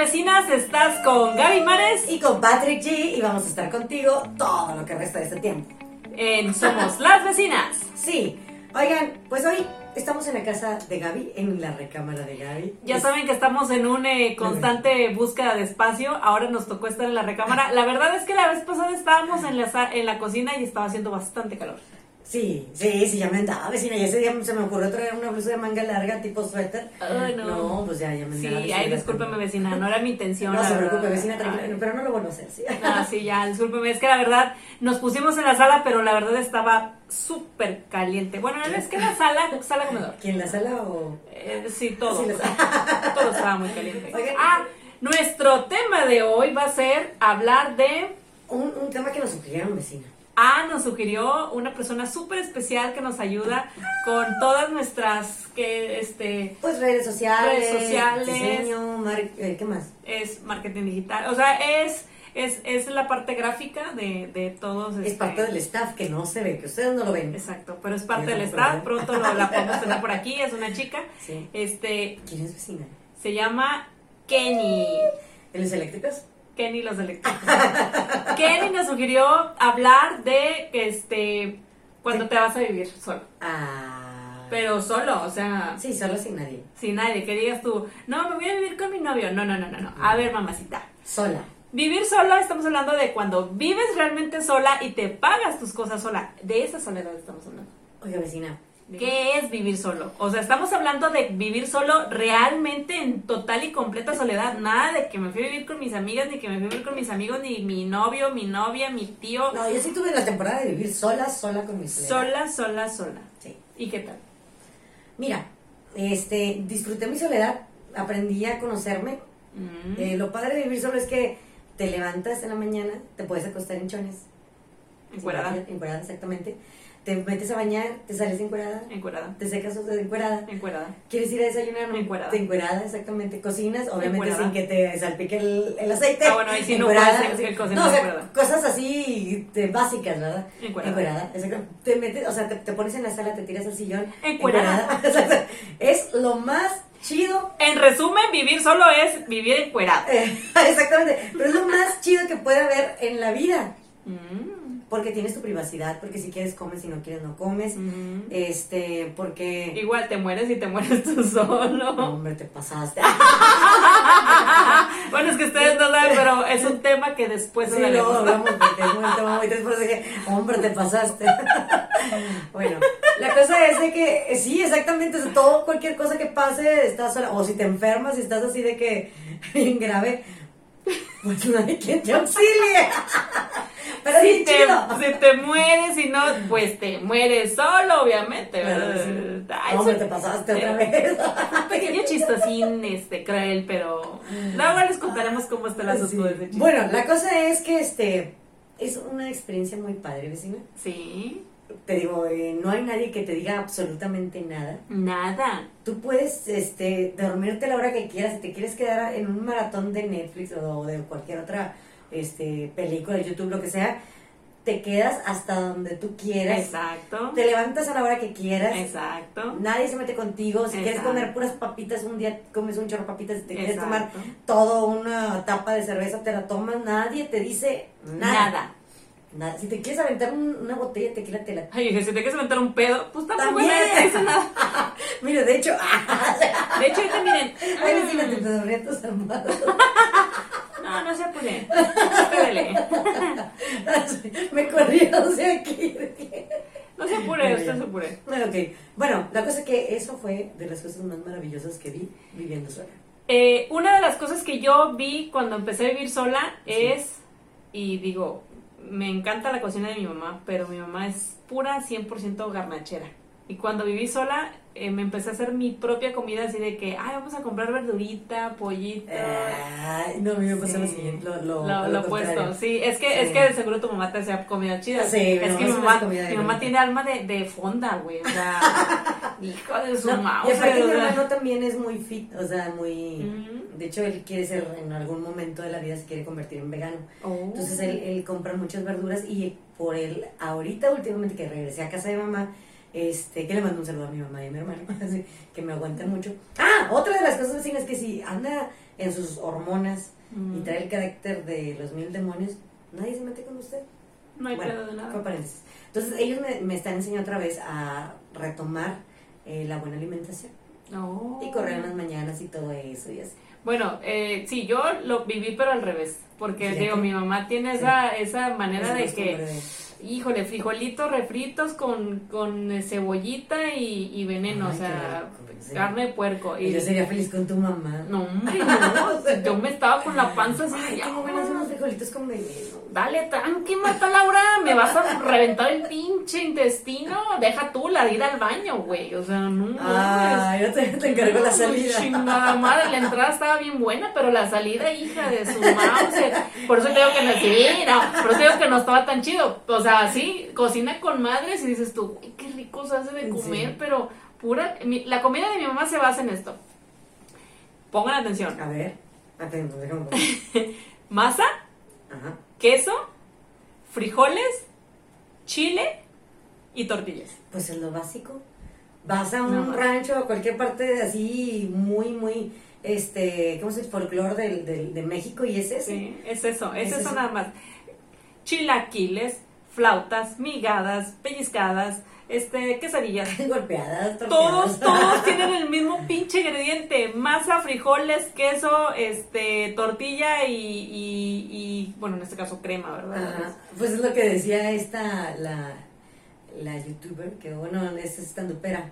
vecinas, estás con Gaby Mares y con Patrick G y vamos a estar contigo todo lo que resta de este tiempo. En Somos las Vecinas. Sí, oigan, pues hoy estamos en la casa de Gaby, en la recámara de Gaby. Ya saben que estamos en una eh, constante búsqueda de espacio, ahora nos tocó estar en la recámara. La verdad es que la vez pasada estábamos en la, en la cocina y estaba haciendo bastante calor. Sí, sí, sí, ya me andaba vecina. Y ese día se me ocurrió traer una blusa de manga larga, tipo suéter. Ay, no. No, pues ya, ya me andaba. Sí, ay, discúlpeme, vecina, no era mi intención. No se preocupe, vecina, tranquila, pero no lo vuelvo a hacer, sí. Ah, sí, ya, discúlpeme. Es que la verdad, nos pusimos en la sala, pero la verdad estaba súper caliente. Bueno, es que la sala, sala comedor. ¿Quién, la sala o...? Eh, sí, todo. Sí, todo estaba muy caliente. Ah, nuestro tema de hoy va a ser hablar de... Un, un tema que nos sugirieron, vecina. Ah, nos sugirió una persona súper especial que nos ayuda con todas nuestras que este pues redes sociales, redes sociales, diseño, eh, ¿qué más? Es marketing digital, o sea, es es, es la parte gráfica de, de todos. Es este, parte del staff que no se ve, que ustedes no lo ven. Exacto, pero es parte del staff. Pronto lo, la podemos tener por aquí. Es una chica. Sí. Este, ¿Quién es vecina? Se llama Kenny. ¿En los eléctricos? Kenny los eléctricos. Kenny nos sugirió hablar de este cuando te vas a vivir solo. Ah. Pero solo, o sea. Sí, solo sin nadie. Sin nadie, que digas tú, no, me voy a vivir con mi novio. No, no, no, no, no. A ver, mamacita. Sola. Vivir sola, estamos hablando de cuando vives realmente sola y te pagas tus cosas sola. De esa soledad estamos hablando. Oiga, vecina, ¿Qué es vivir solo? O sea, estamos hablando de vivir solo realmente en total y completa soledad. Nada de que me fui a vivir con mis amigas, ni que me fui a vivir con mis amigos, ni mi novio, mi novia, mi tío. No, yo sí tuve la temporada de vivir sola, sola con mi soledad. Sola, sola, sola. Sí. ¿Y qué tal? Mira, este, disfruté mi soledad, aprendí a conocerme. Mm. Eh, lo padre de vivir solo es que te levantas en la mañana, te puedes acostar en chones. Encuerada. Encuerada, exactamente te metes a bañar, te sales encuerada. Encuerada. Te secas encuerada. Encuerada. ¿Quieres ir a desayunar? Encuerada. Te encuerada, exactamente. Cocinas, obviamente Encuerada. sin que te salpique el, el aceite. Ah, bueno, ahí sí no Encuerada. puedes decir cocinas No, o sea, encuerada. cosas así de básicas, ¿verdad? Encuerada. exacto. Te metes, o sea, te, te pones en la sala, te tiras al sillón. Encuerada. Exacto. Es lo más chido. En resumen, vivir solo es vivir encuerado. Eh, exactamente. Pero es lo más chido que puede haber en la vida. Mm. Porque tienes tu privacidad, porque si quieres comes, si no quieres no comes. Este, porque... Igual te mueres y te mueres tú solo. Hombre, te pasaste. bueno, es que ustedes no saben, pero es un tema que después Sí, luego hablamos porque es un tema muy después dije, hombre, te pasaste. bueno, la cosa es de que, eh, sí, exactamente, todo, cualquier cosa que pase, estás sola, o si te enfermas, si estás así de que, bien grave, pues no hay quien te auxilie. Pero si te, si te mueres y no, pues te mueres solo, obviamente. ¿verdad? Ay, eso- te pasaste otra eh, vez. Pequeño chistosín, este, cruel, pero luego les contaremos cómo está el asunto Sí. Bueno, la cosa es que, este, es una experiencia muy padre, vecina. Sí, Te digo, eh, no hay nadie que te diga absolutamente nada. nada. Tú puedes este, dormirte la hora que quieras. Si te quieres quedar en un maratón de Netflix o de cualquier otra este, película, YouTube, lo que sea, te quedas hasta donde tú quieras. Exacto. Te levantas a la hora que quieras. Exacto. Nadie se mete contigo. Si quieres comer puras papitas, un día comes un chorro de papitas. Si te quieres tomar todo una tapa de cerveza, te la tomas. Nadie te dice nada. Nada. Nada. Si te quieres aventar un- una botella de tequila, te la Ay, dije, si te quieres aventar un pedo, pues tampoco También. te dice nada. De hecho, De hecho, ahorita miren. mm, te dormían tus almohadas. No, no se apuren. Espérele. Me corrieron de aquí. No se apure, usted se apure. Bueno, ok. Bueno, la cosa es que eso fue de las cosas más maravillosas que vi viviendo sola. Eh, una de las cosas que yo vi cuando empecé a vivir sola Sí. es, y digo, me encanta la cocina de mi mamá, pero mi mamá es pura 100% garnachera. Y cuando viví sola, eh, me empecé a hacer mi propia comida así de que, ay, vamos a comprar verdurita, pollito. Ay, no, a mí me pasó lo siguiente. Lo, lo, Lo, lo opuesto, sí, es que, Sí. es que de seguro tu mamá te hacía comida chida. Sí, es mamá que mi mamá, mi mamá tiene alma de, de fonda, güey. O sea, hijo de su No, mouse, y aparte mi hermano también es muy fit, o sea, muy... De hecho, él quiere ser, en algún momento de la vida se quiere convertir en vegano. Oh. Entonces él, él compra muchas verduras y por él, ahorita últimamente que regresé a casa de mamá, Este, que le mando un saludo a mi mamá y a mi hermano, así, que me aguantan mucho. Ah, otra de las cosas así es que si anda en sus hormonas y Mm. trae el carácter de los mil demonios, nadie se mete con usted. No hay Bueno, de nada. paréntesis. Entonces, ellos me, me están enseñando otra vez a retomar eh, la buena alimentación No. y correr en las mañanas y todo eso y así. Bueno, eh, sí, yo lo viví pero al revés, porque digo, mi mamá tiene Sí. esa, esa manera de que, híjole, frijolitos refritos con, con cebollita y, y veneno, Ay, o sea, sí. carne de puerco. Y, Yo sería feliz con tu mamá. No, hombre, no, yo me estaba con la panza así, Ay, tengo "Ya, ganas de unos frijolitos con veneno. Dale, tranqui, Marta Laura, me vas a reventar el pinche intestino. Deja tú la de ir al baño, güey. O sea, no. Ah, yo te, te encargo la salida. Chingada madre, la entrada estaba bien buena, pero la salida, hija de su mouse. Por eso te digo que no, sí, no, por eso digo que no estaba tan chido. O sea, sí, cocina con madres y dices tú, güey, qué rico se hace de comer, Sí. pero pura. mi- la comida de mi mamá se basa en esto. Pongan atención: A ver, atento, déjame masa, Ajá. queso, frijoles, chile y tortillas. Pues es lo básico. Vas a un No rancho o cualquier parte de así muy, muy, este, ¿cómo se dice? Folclore del, del, de México y es ese. Sí, es eso, es, Es eso eso. nada más. Chilaquiles, flautas, migadas, pellizcadas, este, quesadillas. Golpeadas, Todos, todos tienen el mismo pinche ingrediente. Masa, frijoles, queso, este, tortilla y, y, y, bueno, en este caso crema, ¿verdad? Ajá. Pues es lo que decía esta, la, la youtuber, que bueno, es estandupera.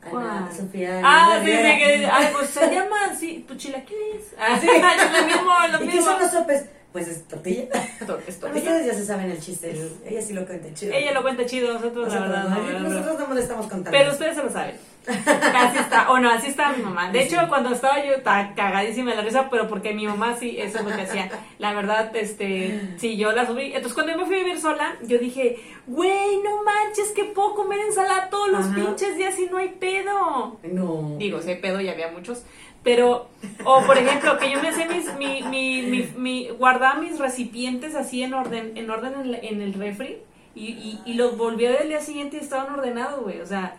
Ana. Sofía. Ah, sí, sí, que, ay, pues se llama así, tu chilaquiles. Ah, Sí. sí, lo mismo, lo ¿Y qué mismo. son los sopes? Pues es tortilla. Tor- es tortilla. ustedes ya se saben el chiste. el- ella sí lo cuenta chido. Ella lo cuenta chido, nosotros la verdad no, no, nosotros no le estamos contando. Pero ustedes se lo saben. Así está, o no, así está mi mamá. De hecho, cuando estaba yo, estaba cagadísima de la risa, pero porque mi mamá sí, eso es lo que hacía. La verdad, este, sí, yo la subí. Entonces, cuando yo me fui a vivir sola, yo dije, güey, no manches, que puedo comer ensalada todos los Ajá. pinches días y no hay pedo. No. Digo, si hay pedo, ya había muchos. Pero, o por ejemplo, que yo me hacía mis, mi, mi, mi, mi- guardaba mis recipientes así en orden, en orden en, la- en el refri y, y, y los volví a ver el día siguiente y estaban ordenados, güey. O sea,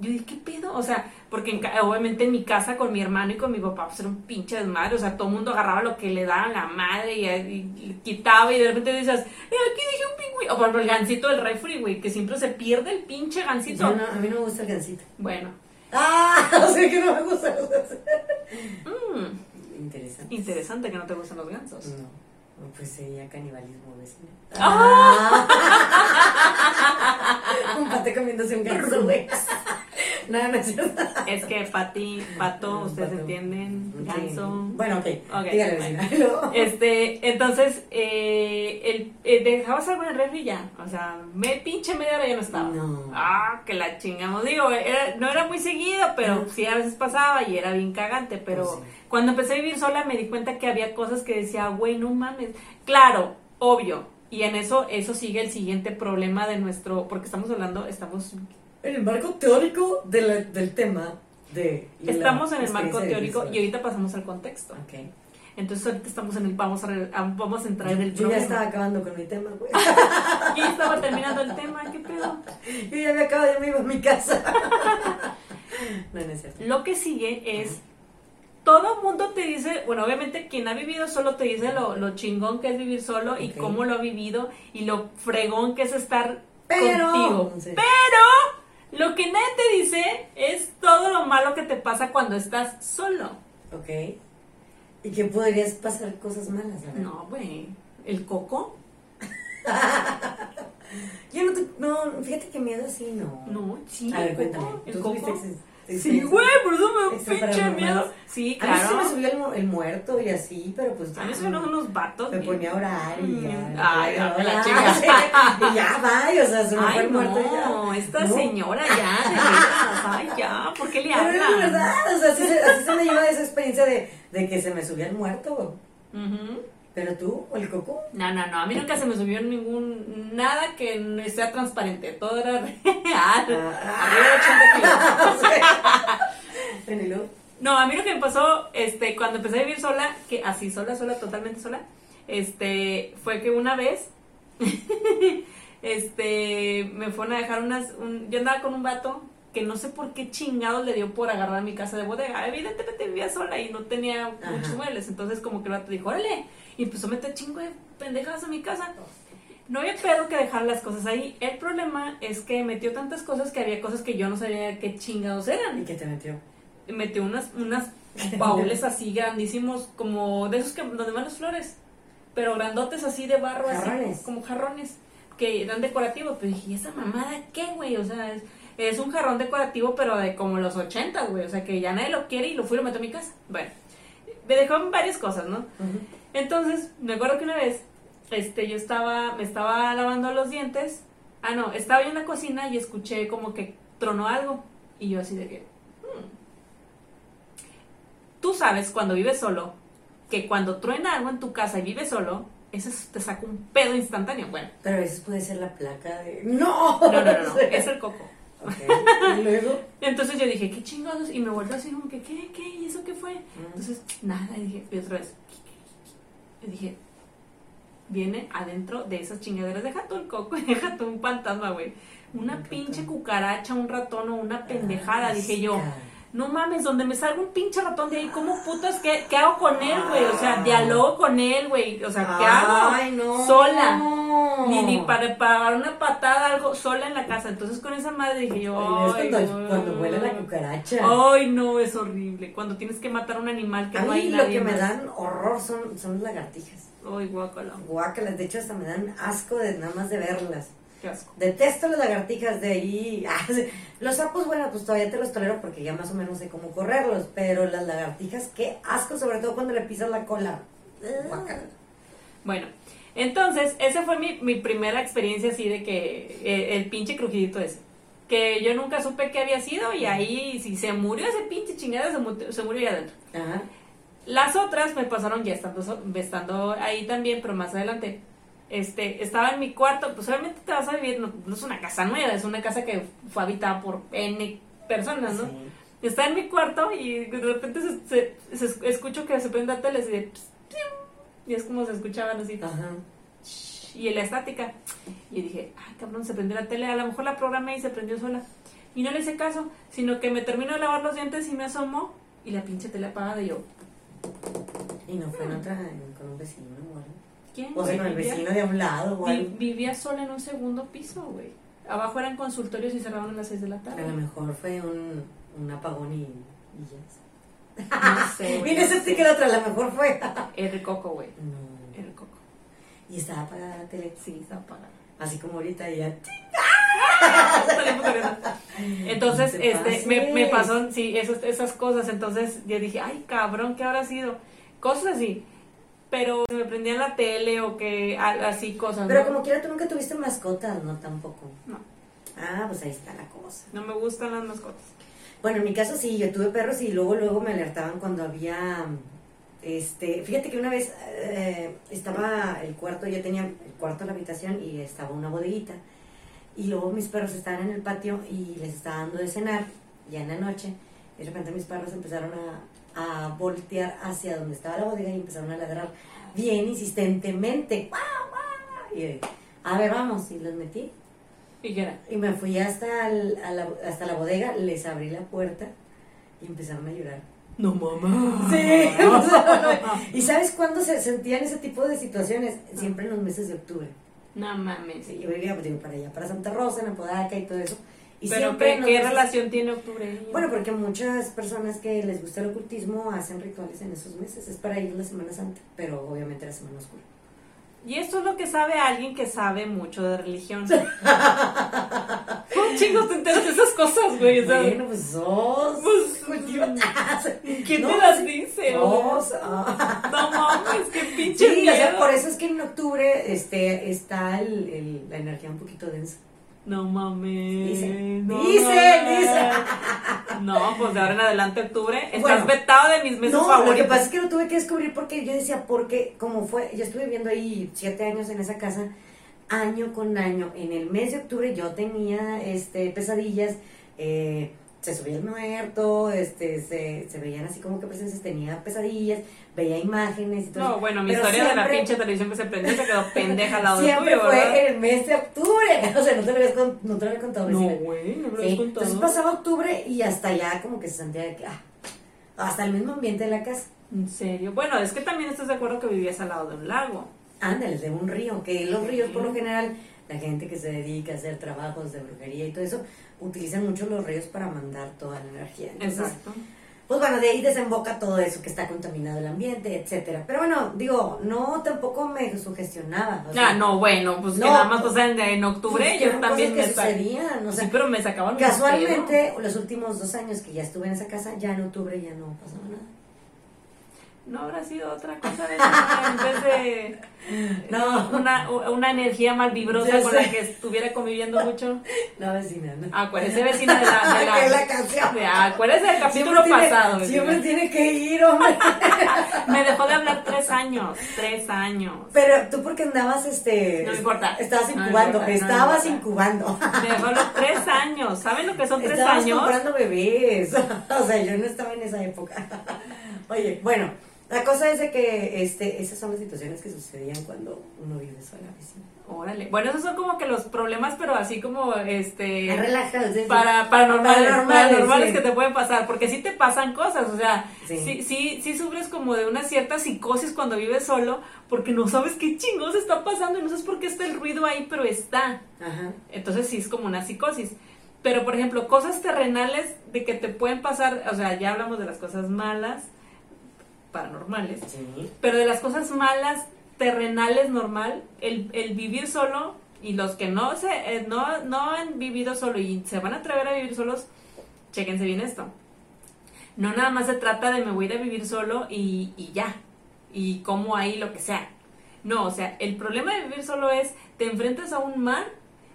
yo dije, ¿qué pedo? O sea, porque en obviamente en mi casa con mi hermano y con mi papá, pues era un pinche desmadre. O sea, todo el mundo agarraba lo que le daba la madre y, y- y quitaba y de repente dices, eh, aquí dije un pingüino. O por el gancito del refri, güey, que siempre se pierde el pinche gancito. Yo no, a mí no me gusta el gansito. Bueno, Ah, o sea que no me gusta los gansitos. mm, Interesante. interesante que no te gustan los gansos. No, pues sería canibalismo vecino. ¡Ah! un pate comiéndose un ganso, güey. No, no es cierto. Es que Pati, Pato, ustedes Pato. entienden, Sí. ganso. Bueno, ok. Ok, Dígale, vecina. Este, entonces, eh, el, eh, dejabas algo en el refri ya. O sea, me pinche media hora ya no estaba. No. Ah, que la chingamos. Digo, era- no era muy seguido, pero sí a veces pasaba y era bien cagante. Pero Pues sí. cuando empecé a vivir sola me di cuenta que había cosas que decía, güey, no mames. Claro, obvio. Y en eso, eso sigue el siguiente problema de nuestro, porque estamos hablando, estamos En el marco teórico de la- del tema de. la Estamos en el marco teórico y ahorita pasamos al contexto. Ok. Entonces ahorita estamos en el vamos a, re- a- vamos a entrar en el yo ya estaba acabando con mi tema, güey. Yo ya estaba terminando el tema, ¿qué pedo? Yo ya me acabo, ya me iba a mi casa. No, no es cierto. Lo que sigue es todo mundo te dice, bueno, obviamente quien ha vivido solo te dice lo, lo chingón que es vivir solo y cómo lo ha vivido y lo fregón que es estar Pero- contigo. Sí. Pero lo que nadie te dice es todo lo malo que te pasa cuando estás solo. Ok. ¿Y que podrías pasar cosas malas? a ver? No, güey. ¿El coco? Yo no te. No, fíjate que miedo así, no. No, sí. A ver, el cuéntame. El ¿Tú tuviste coco. Sí, güey, por eso me da un Extra pinche miedo. Sí, A mí sí se claro. me subía el, mu- el muerto y así, pero pues ya. A mí se me unos, unos vatos. Me ponía a orar y ya. Mm, Ay, ya, la sí, Y ya, va, o sea, se me fue el muerto y ya. no, esta señora ya, de veras, ay, ya, ¿por qué le Pero era hablan? verdad, o sea, así se, así se me lleva esa experiencia de, de que se me subía el muerto. Ujú. Pero tú, o el coco. No, no, no, a mí nunca se me subió ningún, nada que sea transparente, todo era real, Ah. arriba de 80 kilos. No, a mí lo que me pasó, este, cuando empecé a vivir sola, que así sola, sola, totalmente sola, este, fue que una vez este, me fueron a dejar unas, un- yo andaba con un vato que no sé por qué chingados le dio por agarrar mi casa de bodega. Evidentemente vivía sola y no tenía Ajá. muchos muebles, entonces como que el vato dijo, órale, y empezó a meter chingo de pendejadas a mi casa. No había pedo que dejar las cosas ahí. El problema es que metió tantas cosas que había cosas que yo no sabía qué chingados eran ¿Y qué te metió? metió unas, unas baúles así grandísimos, como de esos que donde van las flores, pero grandotes así de barro, Jarrones. así como jarrones, que eran decorativos. Pero dije, ¿y esa mamada qué, güey? O sea, es, es un jarrón decorativo, pero de como los 80, güey. O sea, que ya nadie lo quiere y lo fui y lo meto a mi casa. Bueno, me dejó varias cosas, ¿no? Entonces, me acuerdo que una vez, este, yo estaba, me estaba lavando los dientes. Ah, no, estaba yo en la cocina y escuché como que tronó algo. Y yo así de que, "Hmm". Tú sabes cuando vives solo, que cuando truena algo en tu casa y vives solo, eso es- te saca un pedo instantáneo. Bueno, Pero a veces puede ser la placa de... ¡No! no, no, no, no, es el coco. Ok. ¿Y luego? Entonces yo dije, ¿qué chingados? Y me volvió así como que, ¿qué? ¿Qué? ¿Y eso qué fue? Mm. Entonces, nada, y dije, y otra vez. Y dije, viene adentro de esas chingaderas, deja tú el coco, deja tú un fantasma, güey. Una Un pinche cucaracha, un ratón o una pendejada, Ah, dije yo. No mames, donde me salga un pinche ratón de ahí, ¿cómo putas? ¿Qué, qué hago con él, güey? O sea, dialogo con él, güey. O sea, ¿qué hago? Ay, no. Sola. Ni, ni para, para una patada, algo sola en la casa. Entonces con esa madre dije yo, Ay, ay, cuando, cuando vuela la cucaracha. Ay, no, es horrible. Cuando tienes que matar a un animal que a no mí hay lo nadie que me más. dan horror son, son las lagartijas. Ay, guácala. Guácalas, de hecho hasta me dan asco de nada más de verlas. Qué asco. Detesto las lagartijas de ahí. Ah. Los sapos, bueno, pues todavía te los tolero porque ya más o menos sé cómo correrlos. Pero las lagartijas, qué asco, sobre todo cuando le pisas la cola. Bueno, entonces, esa fue mi, mi primera experiencia así de que eh, el pinche crujidito ese. Que yo nunca supe qué había sido y ahí, si se murió ese pinche chingada, se, mu- se murió ahí adentro. Ajá. Las otras me pasaron ya estando ahí también, pero más adelante. Este, estaba en mi cuarto, pues obviamente te vas a vivir, no, no es una casa nueva, es una casa que fue habitada por N personas, ¿no? Sí. Está en mi cuarto y de repente se, se- se- escucho que se prende la tele así de, y es como se escuchaban así Ajá. y en la estática. Y dije, ay cabrón, se prendió la tele, a lo mejor la programé y se prendió sola. Y no le hice caso, sino que me termino de lavar los dientes y me asomo y la pinche tele apagada y yo, Y no fue en otra, con un vecino o algo. ¿Quién? O sea, güey? con el Vivía- vecino de a un lado algo. vivía sola en un segundo piso, güey. Abajo eran consultorios y cerraban a las 6 de la A tarde. lo mejor fue un, un apagón y, y ya. No sé, güey. Mira, ese sí que la otra, a lo mejor fue. El coco, güey. No. El coco. Y estaba apagada la tele. Sí, estaba apagada. Así como ahorita ya. Entonces, No te este, me, me pasó, sí, esos, esas cosas. Entonces, yo dije, ay, cabrón, ¿qué habrá sido? Cosas así. Pero me prendían la tele o que así cosas. Pero ¿no? como quiera, tú nunca tuviste mascotas, ¿no? Tampoco. No, Ah, pues ahí está la cosa. no me gustan las mascotas. Bueno, en mi caso sí, yo tuve perros y luego, luego me alertaban cuando había, este, fíjate que una vez eh, estaba el cuarto, yo tenía el cuarto, la habitación y estaba una bodeguita y luego mis perros estaban en el patio y les estaba dando de cenar ya en la noche y de repente mis perros empezaron a, a voltear hacia donde estaba la bodega y empezaron a ladrar bien insistentemente. Y a ver, vamos, y los metí ¿Y qué era? y me fui hasta, el- a la, hasta la bodega, les abrí la puerta y empezaron a llorar. No, mamá. Sí. ¿Y sabes cuándo se sentían ese tipo de situaciones? Siempre en los meses de octubre. No mames. Sí, yo vivía pues, digo, para allá, para Santa Rosa, en Apodaca y todo eso. Y Pero siempre ¿qué, relación tiene octubre? Bueno, porque muchas personas que les gusta el ocultismo hacen rituales en esos meses. Es para ellos la Semana Santa, pero obviamente la Semana Oscura. Y esto es lo que sabe alguien que sabe mucho de religión. ¿Cómo chingos te enteras de esas cosas, güey? Sea, Bueno, pues sos Pues. ¿Quién No, te las sí. dice? ah. No mames, qué pinche Sí, o sea, miedo. por eso es que en octubre este, está el, el- la energía un poquito densa. No mames. Dice, no dice, mames. dice. No, pues de ahora en adelante octubre estás Bueno. vetado de mis meses No, favoritos. lo que pasa es que lo tuve que descubrir porque yo decía, porque como fue, yo estuve viviendo ahí siete años en esa casa, año con año, en el mes de octubre yo tenía este pesadillas, eh, se subía el muerto, este, se, se veían así como que presencias, tenía pesadillas, veía imágenes y todo. No, bueno, mi Pero historia de la pinche televisión que se prendió se quedó pendeja al lado de Siempre tuyo, fue ¿verdad? en el mes de octubre. O sea, no te lo habías, con- no te lo había contado. No, güey, no me lo Sí, has contado. Entonces pasaba octubre y hasta allá como que se sentía de que, ah, hasta el mismo ambiente de la casa. En serio. Bueno, es que también estás de acuerdo que vivías al lado de un lago. Ándale, de un río, que los ríos por lo Sí. general, la gente que se dedica a hacer trabajos de brujería y todo eso, utilizan mucho los ríos para mandar toda la energía. Entonces, Exacto. pues bueno, de ahí desemboca todo eso que está contaminado el ambiente, etcétera. Pero bueno, digo, no tampoco me sugestionaba. o sea, Ah, no, bueno, pues no, que nada más pues, pasaban en, en octubre, pues, yo también me sucedían, o sea, sí, pero me sacaban Casualmente, los últimos dos años que ya estuve en esa casa, ya en octubre ya no pasaba nada. No habrá sido otra cosa de en vez de No. una, una energía mal vibrosa con la que estuviera conviviendo mucho. La vecina, ¿no? Acuérdese, vecina de la. De la, Que la canción. de- acuérdese del capítulo pasado. siempre tiene que ir, hombre. Me dejó de hablar tres años. Tres años. Pero tú porque andabas, este... No importa. Estabas incubando, no estabas incubando. Me dejó de hablar tres años. ¿Saben lo que son tres Estabas años? comprando bebés. o sea, yo no estaba en esa época. Oye, bueno, la cosa es de que este, esas son las situaciones que sucedían cuando uno vive sola. Órale. Bueno, esos son como que los problemas, pero así como este. Relajado, sí, sí. Para, paranormales, Paranormales, paranormales sí. que te pueden pasar, porque sí te pasan cosas, o sea, Sí. sí. Sí, sí, sufres como de una cierta psicosis cuando vives solo, porque no sabes qué chingos está pasando y no sabes por qué está el ruido ahí, pero está. Ajá. Entonces sí es como una psicosis. Pero, por ejemplo, cosas terrenales de que te pueden pasar, o sea, ya hablamos de las cosas malas, paranormales, Sí. pero de las cosas malas, terrenales, normal, el, el vivir solo y los que no, se, eh, no, no han vivido solo y se van a atrever a vivir solos, chéquense bien esto. No nada más se trata de me voy a ir a vivir solo y, y ya, y como ahí lo que sea. No, o sea, el problema de vivir solo es, te enfrentas a un mar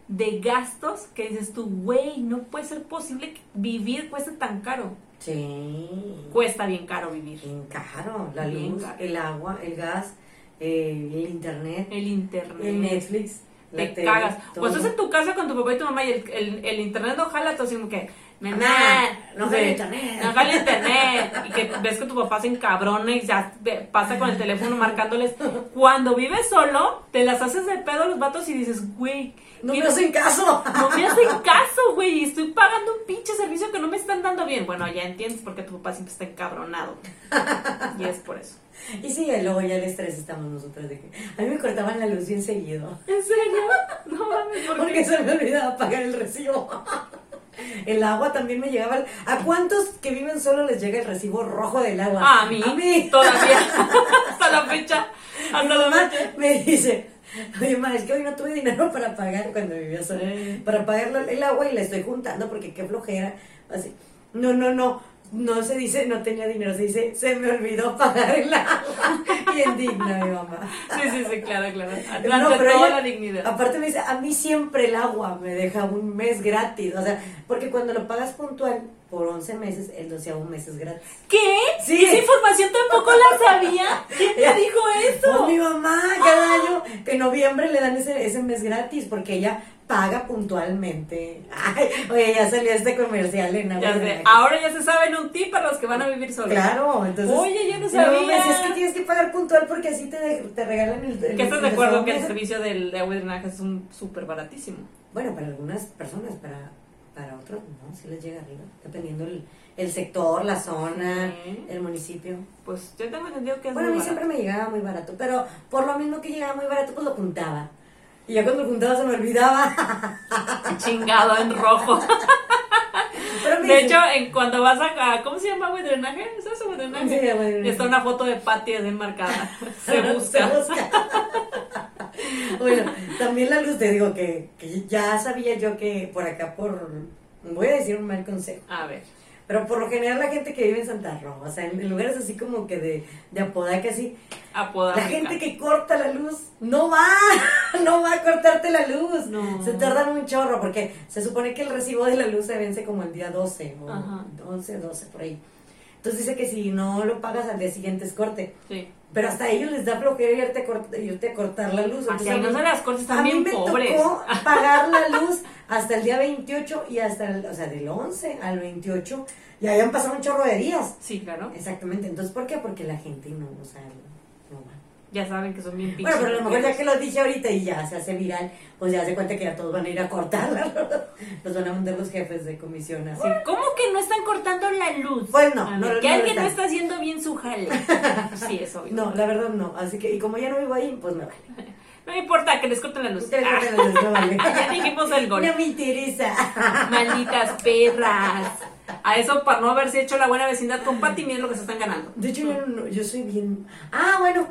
de gastos que dices tú, güey, no puede ser posible que vivir cueste tan caro. Sí. Cuesta bien caro vivir. Bien caro. La Bien luz, caro. el agua, el gas, eh, el internet, El internet. el Netflix. la te tele, cagas. todo. Pues estás en tu casa con tu papá y tu mamá y el, el, el internet no jala, tú así como que, Mamá, "Mamá, no sí, jala internet". No jala internet. Y que ves que tu papá se encabrona y ya pasa con el teléfono marcándoles. Cuando vives solo, te las haces de pedo a los vatos y dices, güey, No ¿qué- me hacen caso. no me hacen caso, güey, y estoy pagando un pinche servicio que no me están dando bien. Bueno, ya entiendes por qué tu papá siempre está encabronado. Y es por eso. Y sí, luego ya el estrés estamos nosotros de que a mí me cortaban la luz bien seguido. ¿En serio? No mames, ¿por Porque se me olvidaba pagar el recibo. El agua también me llegaba. ¿A cuántos que viven solo les llega el recibo rojo del agua? Ah, a mí, A mí. todavía, hasta la fecha, Mi hasta la mamá fecha. me dice, oye, ma, es que hoy no tuve dinero para pagar cuando vivía sola, para pagar la- el agua y la estoy juntando porque qué flojera. Así, no, no, no, no se dice no tenía dinero, se dice se me olvidó pagar el agua. Bien digna mi mamá. Sí, sí, sí, claro, claro. No, pero toda ella- la dignidad. Aparte me dice, a mí siempre el agua me deja un mes gratis, o sea, porque cuando lo pagas puntual por 11 meses, el doceavo mes es gratis. ¿Qué? Sí. Esa información tampoco la sabía. ¿Quién te dijo Pues eso? mi mamá, cada año, que en noviembre le dan ese, ese mes gratis, porque ella paga puntualmente. Ay, oye, ya salió este comercial en agua de sé, ahora ya se saben un tip para los que van a vivir solos. Claro, entonces. Oye, yo no sabía. decía, es que tienes que pagar puntual porque así te, te regalan el. el ¿Qué estás de acuerdo que el servicio del, de agua y drenaje es un súper baratísimo? Bueno, para algunas personas, para, para otros, no, sí les llega arriba, dependiendo el, el sector, la zona, Sí. el municipio. Pues yo tengo entendido que es Bueno, a mí siempre me llegaba muy barato, pero por lo mismo que llegaba muy barato, pues lo juntaba. Y ya cuando lo juntaba se me olvidaba. Chingado en rojo. Pero De hecho, en cuando vas a, ¿cómo se llama agua y drenaje? ¿Sabes agua y drenaje? Sí. Está una foto de Patty enmarcada. Se busca. Se busca. Bueno, también la luz, te digo que, que ya sabía yo que por acá, por. Voy a decir un mal consejo. A ver. Pero por lo general la gente que vive en Santa Rosa, o sea, en, lugares así como que de, de Apodaca, así, Apodaca. la gente que corta la luz no va, no va a cortarte la luz. No. Se tardan un chorro porque se supone que el recibo de la luz se vence como el día 12 o Ajá. 11, 12 por ahí. Entonces dice que si no lo pagas al día siguiente es corte. Sí. Pero hasta a ellos les da flojera irte a, cort- irte a cortar la luz. Entonces, a mí- se las cortes, a mí me pobres. tocó pagar la luz hasta el día 28 y hasta, el, o sea, del 11 al 28. Y habían pasado un chorro de días. Sí, claro. Exactamente. Entonces, ¿por qué? Porque la gente no, o sea. Ya saben que son bien pinches. Bueno, pero a lo mejor ya que lo dije ahorita y ya se hace viral, pues ya se cuenta que ya todos van a ir a cortarla. Los van a mandar los jefes de comisión así. ¿Cómo que no están cortando la luz? Pues no, no, no que alguien no está haciendo bien su jale. Sí, eso. No, la verdad no. Así que, y como ya no vivo ahí, pues me vale. No me importa que les corten la luz. Ustedes corten la luz, me vale. ya dijimos el gol. No me interesa. Malditas perras. A eso para no haberse hecho la buena vecindad con Pati, miren lo que se están ganando. De hecho, yo, no- yo soy bien. Ah, bueno,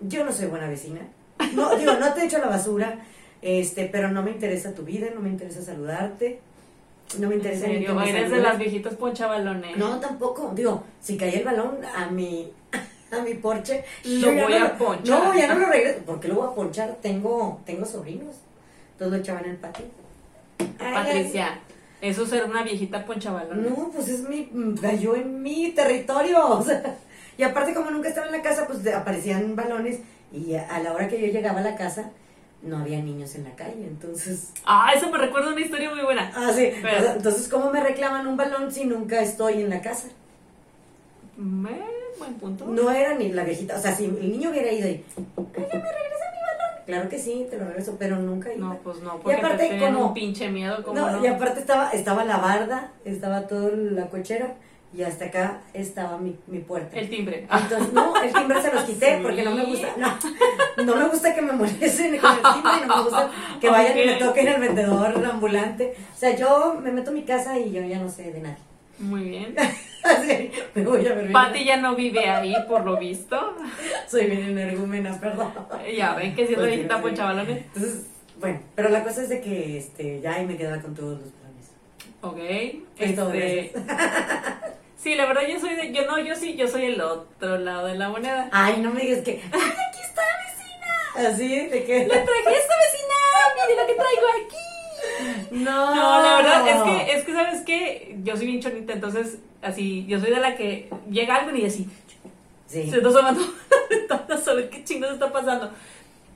yo no soy buena vecina. No, digo, no te echo la basura, este, pero no me interesa tu vida, no me interesa saludarte, no me En interesa ni que serio, me eres de las viejitas ponchabalones. No, tampoco. Digo, si cae el balón a mi, a mi porche, Lo voy no a ponchar. No, ya no lo regreso. ¿Por qué lo voy a ponchar? Tengo, tengo sobrinos. Todos lo echaban en el patio. Ay, Patricia, eso es ser una viejita ponchabalones. No, pues es mi, cayó en mi territorio. O sea, y aparte como nunca estaba en la casa, pues aparecían balones y a, la hora que yo llegaba a la casa no había niños en la calle, entonces... Ah, eso me recuerda una historia muy buena. Ah, sí. Pero- entonces, ¿cómo me reclaman un balón si nunca estoy en la casa? Me- buen punto. No era ni la viejita, o sea, si el niño hubiera ido y... "Ay, ya me regresa mi balón. Claro que sí, te lo regreso, pero nunca iba. No, pues no, porque aparte, te como- un pinche miedo como No, no. y aparte estaba, estaba la barda, estaba toda la cochera y hasta acá estaba mi, mi puerta. El timbre. Entonces, no, el timbre se los quité Sí. porque no me gusta, no, no me gusta que me molesten con el timbre no me gusta que vayan y me toquen el vendedor ambulante. O sea, yo me meto a mi casa y yo ya no sé de nadie. Muy bien. Así, me voy a ver. Pati ya no vive ahí, por lo visto. Soy bien energúmena, perdón. Ya ven que si es la Porque viejita sí. ponchabalones. Entonces, bueno, pero la cosa es de que este, ya ahí me quedaba con todos los planes. Ok. Es todo, Este, sí, la verdad yo soy de, yo no, yo sí, yo soy el otro lado de la moneda. Ay, no me digas que, ¡ay, aquí está vecina! Así, de que... Le traje esta vecina, mire lo que traigo aquí. No, No, la verdad es que, es que sabes que yo soy bien chonita, entonces así, yo soy de la que llega alguien y así, Sí. se está ventana a saber qué chingados está pasando.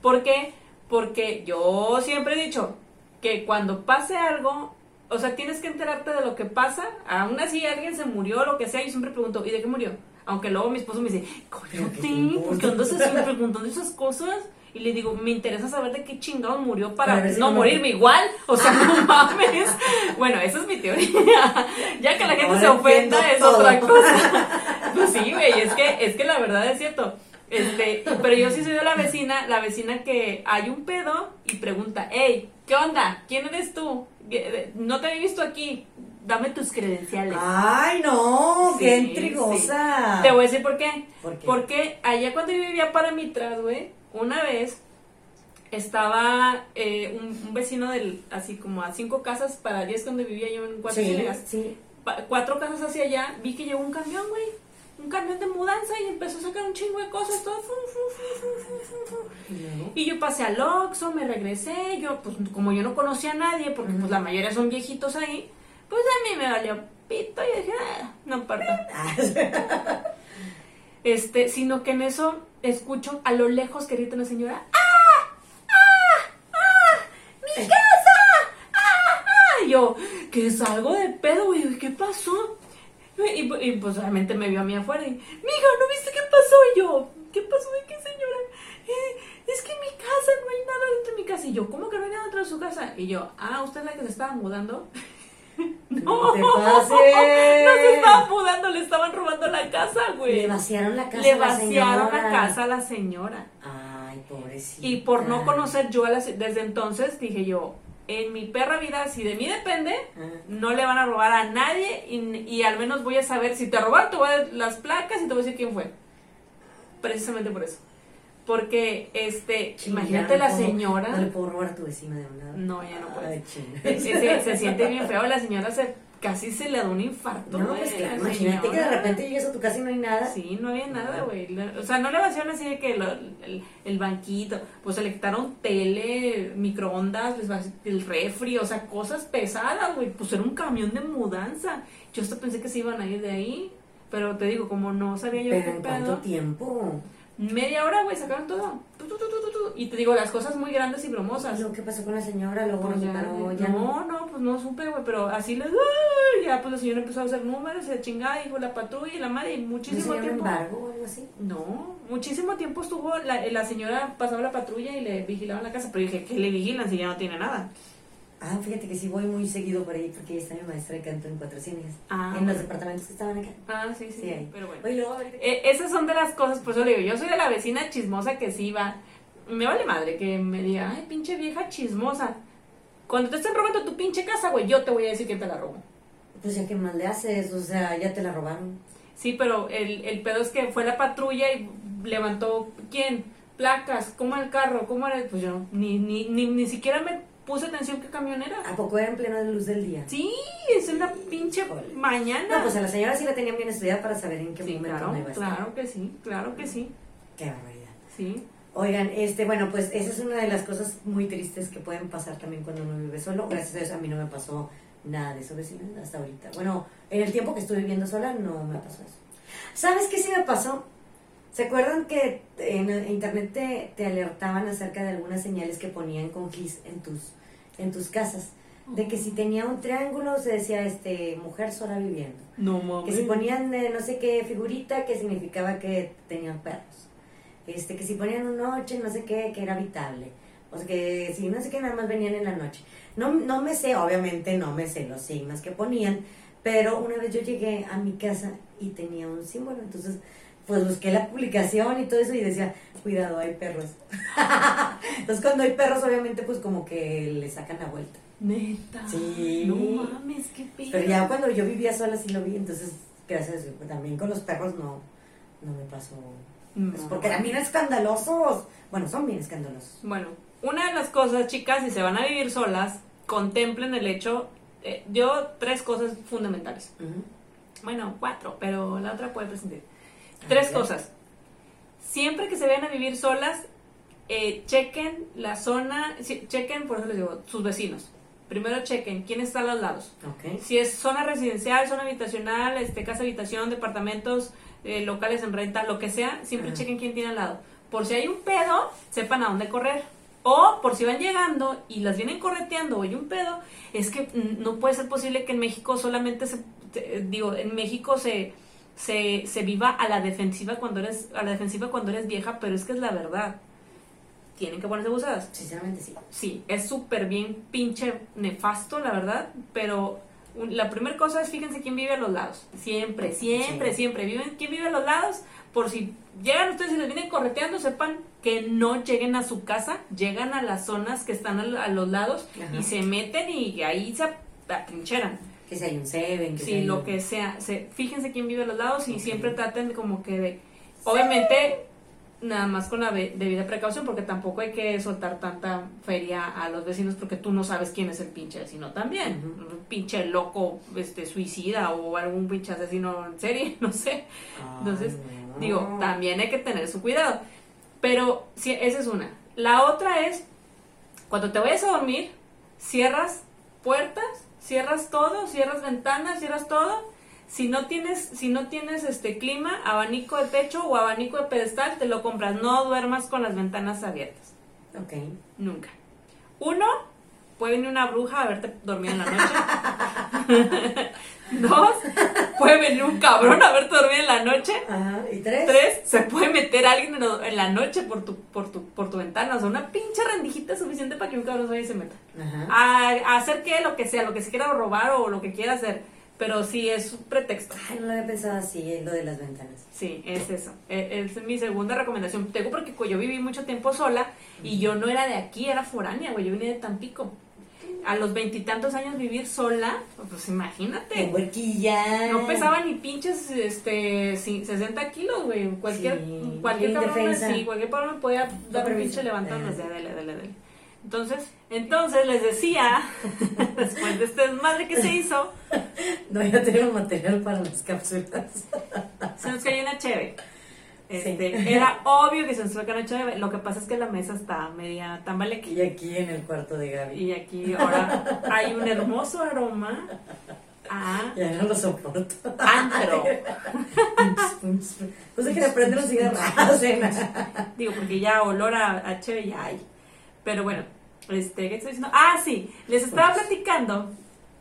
¿Por qué? Porque yo siempre he dicho que cuando pase algo, o sea, tienes que enterarte de lo que pasa. Aún así, alguien se murió o lo que sea, yo siempre pregunto, ¿y de qué murió? Aunque luego mi esposo me dice, Pero ¿qué te cállate, importa?" ¿por qué andas así preguntando esas cosas? Y le digo, me interesa saber de qué chingados murió para ver no no me- morirme igual. O sea, no mames. Bueno, esa es mi teoría. ya que la gente Ahora se ofenda es todo. otra cosa. Pues sí, güey, es que, es que la verdad es cierto. Este, pero yo sí soy de la vecina, la vecina que hay un pedo y pregunta, hey, ¿qué onda? ¿Quién eres tú? No te había visto aquí. Dame tus credenciales. Ay, no, qué Sí, intrigosa. Te voy a decir por qué. ¿Por qué? Porque allá cuando yo vivía para Mitras, güey, una vez estaba eh, un, un vecino del, así como a cinco casas para diez donde vivía yo en Cuatro Sí, cuatro casas hacia allá, vi que llegó un camión, güey. Un camión de mudanza y empezó a sacar un chingo de cosas, todo. fu, fu, fu, fu, fu, fu, fu. Y yo pasé al Oxxo, me regresé, yo, pues como yo no conocía a nadie, porque pues la mayoría son viejitos ahí, pues a mí me valió pito y dije, ah, no importa. Este, sino que en eso escucho a lo lejos que grita una señora, ¡ah! ¡ah! ¡ah! ¡mi casa! ¡ah! ¡ah! Y yo, que salgo de pedo, güey, ¿qué pasó? Y, y, pues obviamente me vio a mí afuera y, mija, ¿no viste qué pasó? Y yo, ¿qué pasó de qué señora? "Eh, es que en mi casa no hay nada dentro de mi casa. Y yo, ¿cómo que no hay nada dentro de su casa? Y yo, ah, ¿usted es la que se estaba mudando? No te pases. No se estaba mudando, le estaban robando la casa, güey. Le vaciaron la casa. Le a la vaciaron la casa a la señora. Ay, pobrecita. Y por no conocer yo a la, desde entonces dije yo, en mi perra vida, si de mí depende, no le van a robar a nadie y, y al menos voy a saber si te robaron, te voy a dar las placas y te voy a decir quién fue. Precisamente por eso. Porque, este, imagínate la puedo- señora. No le puedo robar a tu vecina de un lado. No, ya no. Se, se- se siente bien feo, la señora se casi se le da un infarto. No, pues claro, la imagínate que de repente llegues a tu casa y no hay nada. Sí, no había nada, güey. O sea, no le vaciaron así de que lo- el, el banquito, pues se le quitaron tele, microondas, el refri, o sea, cosas pesadas, güey. Pues era un camión de mudanza. Yo hasta pensé que se iban a ir de ahí, pero te digo, como no sabía yo Pero qué en pedo. cuánto tiempo. Media hora, güey, sacaron todo. Tu. Y te digo, las cosas muy grandes y bromosas. ¿Qué pasó con la señora? Luego Pues no, ya, ya no, no, pues no supe, güey, pero así les. ¡ay! Ya, pues la señora empezó a hacer números, se chingada, dijo la patrulla y la madre, y ¿No muchísimo llama tiempo. embargo o algo así? No, muchísimo tiempo estuvo, la, la señora pasaba la patrulla y le vigilaban la casa, pero dije, ¿qué le vigilan si ya no tiene nada? Ah, fíjate que sí voy muy seguido por ahí porque ahí está mi maestra de canto en Cuatro Cines. Ah, en los departamentos que estaban acá. Ah, sí, sí, Sí, ahí. pero bueno. Oye, luego, Eh, esas son de las cosas, por eso le digo, yo soy de la vecina chismosa que sí va. Me vale madre que me diga, ay, pinche vieja chismosa. Cuando te estén robando tu pinche casa, güey, yo te voy a decir que te la robo. Pues ya que más le haces, o sea, ya te la robaron. Sí, pero el, el pedo es que fue la patrulla y levantó, ¿quién? Placas, ¿cómo el carro? ¿Cómo era? Pues yo ni, ni, ni, ni siquiera me puse atención qué camión era. ¿A poco era en plena luz del día? Sí, es una pinche Híjole. mañana. No, pues a la señora sí la tenían bien estudiada para saber en qué sí, momento claro, no iba a estar. claro que sí, claro que sí, Qué barbaridad. sí. Oigan, este, bueno, pues esa es una de las cosas muy tristes que pueden pasar también cuando uno vive solo. Gracias a Dios a mí no me pasó nada de eso, vecina, hasta ahorita. Bueno, en el tiempo que estuve viviendo sola no me pasó eso. ¿Sabes qué sí me pasó? ¿Se acuerdan que en internet te, te alertaban acerca de algunas señales que ponían con GIS en tus, en tus casas? De que si tenía un triángulo se decía, este, mujer sola viviendo. No mames. Que si ponían eh, no sé qué figurita, que significaba que tenían perros. Este, que si ponían un noche, no sé qué, que era habitable. O sea, que si no sé qué, nada más venían en la noche. No, no me sé, obviamente no me sé los signos que ponían, pero una vez yo llegué a mi casa y tenía un símbolo, entonces pues busqué la publicación y todo eso y decía, cuidado, hay perros. entonces cuando hay perros, obviamente pues como que le sacan la vuelta. Neta. Sí. No mames, qué pedo. Pero ya cuando yo vivía sola sí lo vi, entonces gracias a Dios, pues, también con los perros no, no me pasó. Pues, No. porque eran bien escandalosos. Bueno, son bien escandalosos. Bueno, una de las cosas, chicas, si se van a vivir solas, contemplen el hecho. eh, yo, tres cosas fundamentales. Bueno, cuatro, pero la otra puede presentar. Tres cosas. Siempre que se vayan a vivir solas, eh, chequen la zona, chequen, por eso les digo, sus vecinos. Primero chequen quién está a los lados. Si es zona residencial, zona habitacional, este, casa habitación, departamentos, eh, locales en renta, lo que sea, siempre chequen quién tiene al lado. Por si hay un pedo, sepan a dónde correr. O por si van llegando y las vienen correteando o hay un pedo, es que mm, no puede ser posible que en México solamente se, eh, digo, en México se, se, se viva a la defensiva cuando eres, a la defensiva cuando eres vieja, pero es que es la verdad. Tienen que ponerse abusadas. Sinceramente sí. Sí, es súper bien pinche nefasto, la verdad, pero la primera cosa es fíjense quién vive a los lados. Siempre, siempre, Sí. siempre. Viven, ¿Quién vive a los lados? Por si llegan ustedes y les vienen correteando, sepan que no lleguen a su casa, llegan a las zonas que están a, a los lados Ajá. y se meten y ahí se atrincheran. Que si hay un Seven, que si Sí, hay lo un- que sea. Se, fíjense quién vive a los lados y siempre traten como que de... Obviamente, nada más con la debida precaución, porque tampoco hay que soltar tanta feria a los vecinos porque tú no sabes quién es el pinche vecino también. Un pinche loco este suicida o algún pinche asesino en serie, no sé. Ay, Entonces, no. Digo, también hay que tener su cuidado. Pero sí, esa es una. La otra es, cuando te vayas a dormir, cierras puertas, cierras todo, cierras ventanas, cierras todo. Si no tienes, si no tienes este clima, abanico de techo o abanico de pedestal, te lo compras. No duermas con las ventanas abiertas. Ok. Nunca. Uno, puede venir una bruja a verte dormir en la noche. Dos, puede venir un cabrón a verte dormir en la noche. Ajá. ¿Y tres? Tres, se puede meter alguien en, la noche por tu, por, tu, por tu ventana. O sea, una pinche rendijita suficiente para que un cabrón se vaya y se meta. Ajá. A, a hacer que lo que sea, lo que se quiera robar o lo que quiera hacer. Pero sí es un pretexto. Ay, no lo había pensado así, lo de las ventanas. Sí, es eso. E- Es, mi segunda recomendación. Tengo porque yo viví mucho tiempo sola y yo no era de aquí, era foránea, güey. Yo venía de Tampico. A los veintitantos años vivir sola, pues imagínate. En huerquilla. No pesaba ni pinches este, ci- 60 kilos, güey. Cualquier, Sí, cualquier cabrón, sí, cualquier cabrón podía dar un pinche o sea, dale, dale, dale. Entonces, entonces les decía, después de este desmadre que se hizo, No, ya tengo material para las cápsulas. se nos cayó una cheve. Este, Sí. Era obvio que se nos cayó una cheve. Lo que pasa es que la mesa está media tambaleque. Y aquí en el cuarto de Gaby. Y aquí ahora hay un hermoso aroma Ah, Ya no lo soporto. antro. Pues es que le prenden los cigarros. Digo, porque ya olor a, a cheve ya hay. Pero bueno, este, ¿qué estoy diciendo? Ah, sí, les estaba platicando.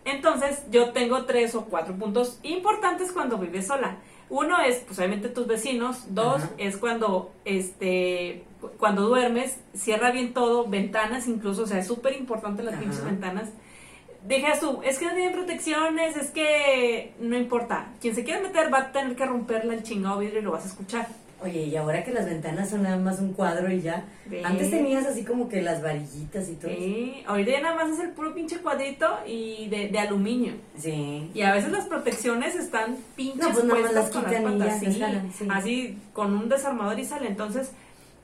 Entonces, yo tengo tres o cuatro puntos importantes cuando vives sola. Uno es, pues obviamente tus vecinos. Dos, Ajá. es cuando, este, cu- cuando duermes, cierra bien todo, ventanas incluso, o sea, es súper importante las Ajá. pinches ventanas. Dejas tú, es que no tienen protecciones, es que no importa. Quien se quiera meter va a tener que romperle el chingado vidrio y lo vas a escuchar. Oye, y ahora que las ventanas son nada más un cuadro y ya. Antes tenías así como que las varillitas y todo. eso. Sí, ahorita ya nada más es el puro pinche cuadrito y de, de aluminio. Sí. Y a veces las protecciones están pinches No, pues nada más puestas las con las patas, jalan, sí. Así con un desarmador y sale. Entonces,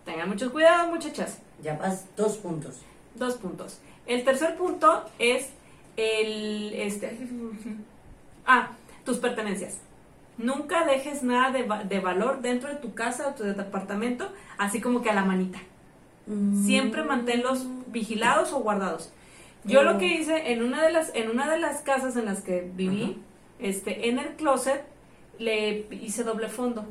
tengan mucho cuidado, muchachas. Ya vas dos puntos. Dos puntos. El tercer punto es el este ah, tus pertenencias. Nunca dejes nada de, de valor dentro de tu casa o tu departamento, así como que a la manita. Siempre manténlos vigilados o guardados. Yo lo que hice en una de las en una de las casas en las que viví, este en el closet le hice doble fondo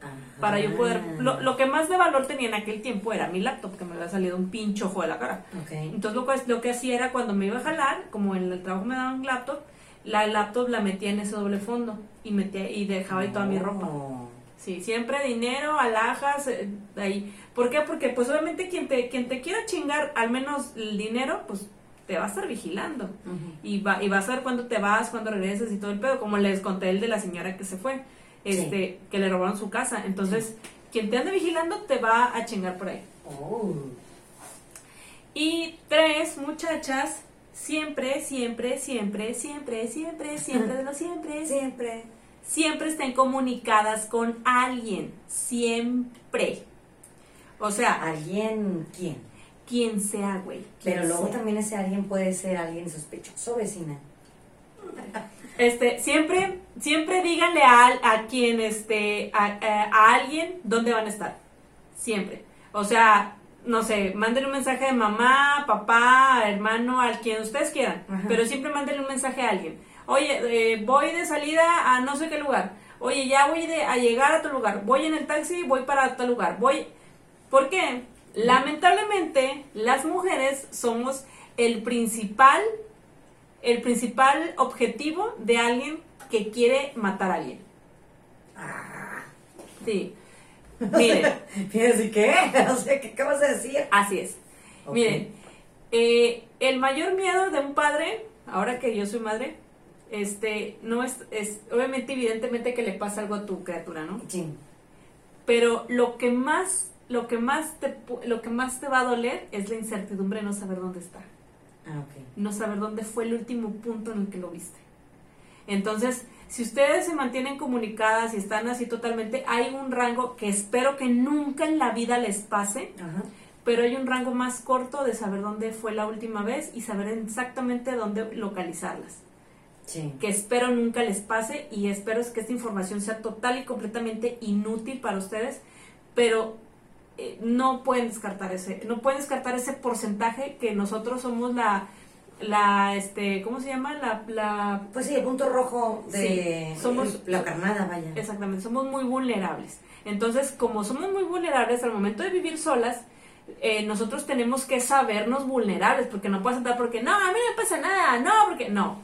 Ajá. para yo poder lo, lo que más de valor tenía en aquel tiempo era mi laptop que me había salido un pincho ojo de la cara. Entonces lo que, lo que hacía era cuando me iba a jalar, como en el trabajo me daban laptop, la laptop la metía en ese doble fondo y metía y dejaba ahí toda mi ropa. Sí, siempre dinero, alhajas, eh, ahí. ¿Por qué? Porque pues obviamente quien te, quien te quiera chingar al menos el dinero, pues te va a estar vigilando. Y va, y vas a ver cuándo te vas, cuándo regresas y todo el pedo, como les conté el de la señora que se fue, este, que le robaron su casa. Entonces, quien te ande vigilando te va a chingar por ahí. Oh. Y tres, muchachas, siempre, siempre, siempre, siempre, siempre, siempre, de lo siempre, Siempre. Siempre estén comunicadas con alguien, siempre. O sea, ¿Alguien quién? quien sea, güey. Pero luego también ese alguien puede ser alguien sospechoso, vecina. Este, siempre, siempre díganle a, a quien, este, a, a- a alguien dónde van a estar. Siempre. O sea, no sé, mándenle un mensaje de mamá, papá, hermano, al quien ustedes quieran. Ajá. Pero siempre mándenle un mensaje a alguien. Oye, eh, voy de salida a no sé qué lugar. Oye, ya voy de, a llegar a tu lugar. Voy en el taxi, voy para tal lugar. Voy. ¿Por qué? Lamentablemente, las mujeres somos el principal el principal objetivo de alguien que quiere matar a alguien. Sí. Miren, Fíjense, ¿qué? O sea, ¿qué acabas de decir? así es. Miren, eh, el mayor miedo de un padre, ahora que yo soy madre, este, no es, es, obviamente, evidentemente que le pasa algo a tu criatura, ¿no? Sí. Pero lo que más, lo que más te, lo que más te va a doler es la incertidumbre de no saber dónde está. Ah, ok. no saber dónde fue el último punto en el que lo viste. Entonces, si ustedes se mantienen comunicadas y están así totalmente, hay un rango que espero que nunca en la vida les pase, Ajá. pero hay un rango más corto de saber dónde fue la última vez y saber exactamente dónde localizarlas. Sí. Que espero nunca les pase y espero es que esta información sea total y completamente inútil para ustedes, pero eh, no pueden descartar ese, no pueden descartar ese porcentaje que nosotros somos la, la, este, ¿cómo se llama? La, la, Pues sí, el punto rojo de Sí, somos- la carnada, vaya. exactamente, somos muy vulnerables. Entonces, como somos muy vulnerables al momento de vivir solas, eh, nosotros tenemos que sabernos vulnerables, porque no puedes andar porque, no, a mí no me pasa nada, no, porque no.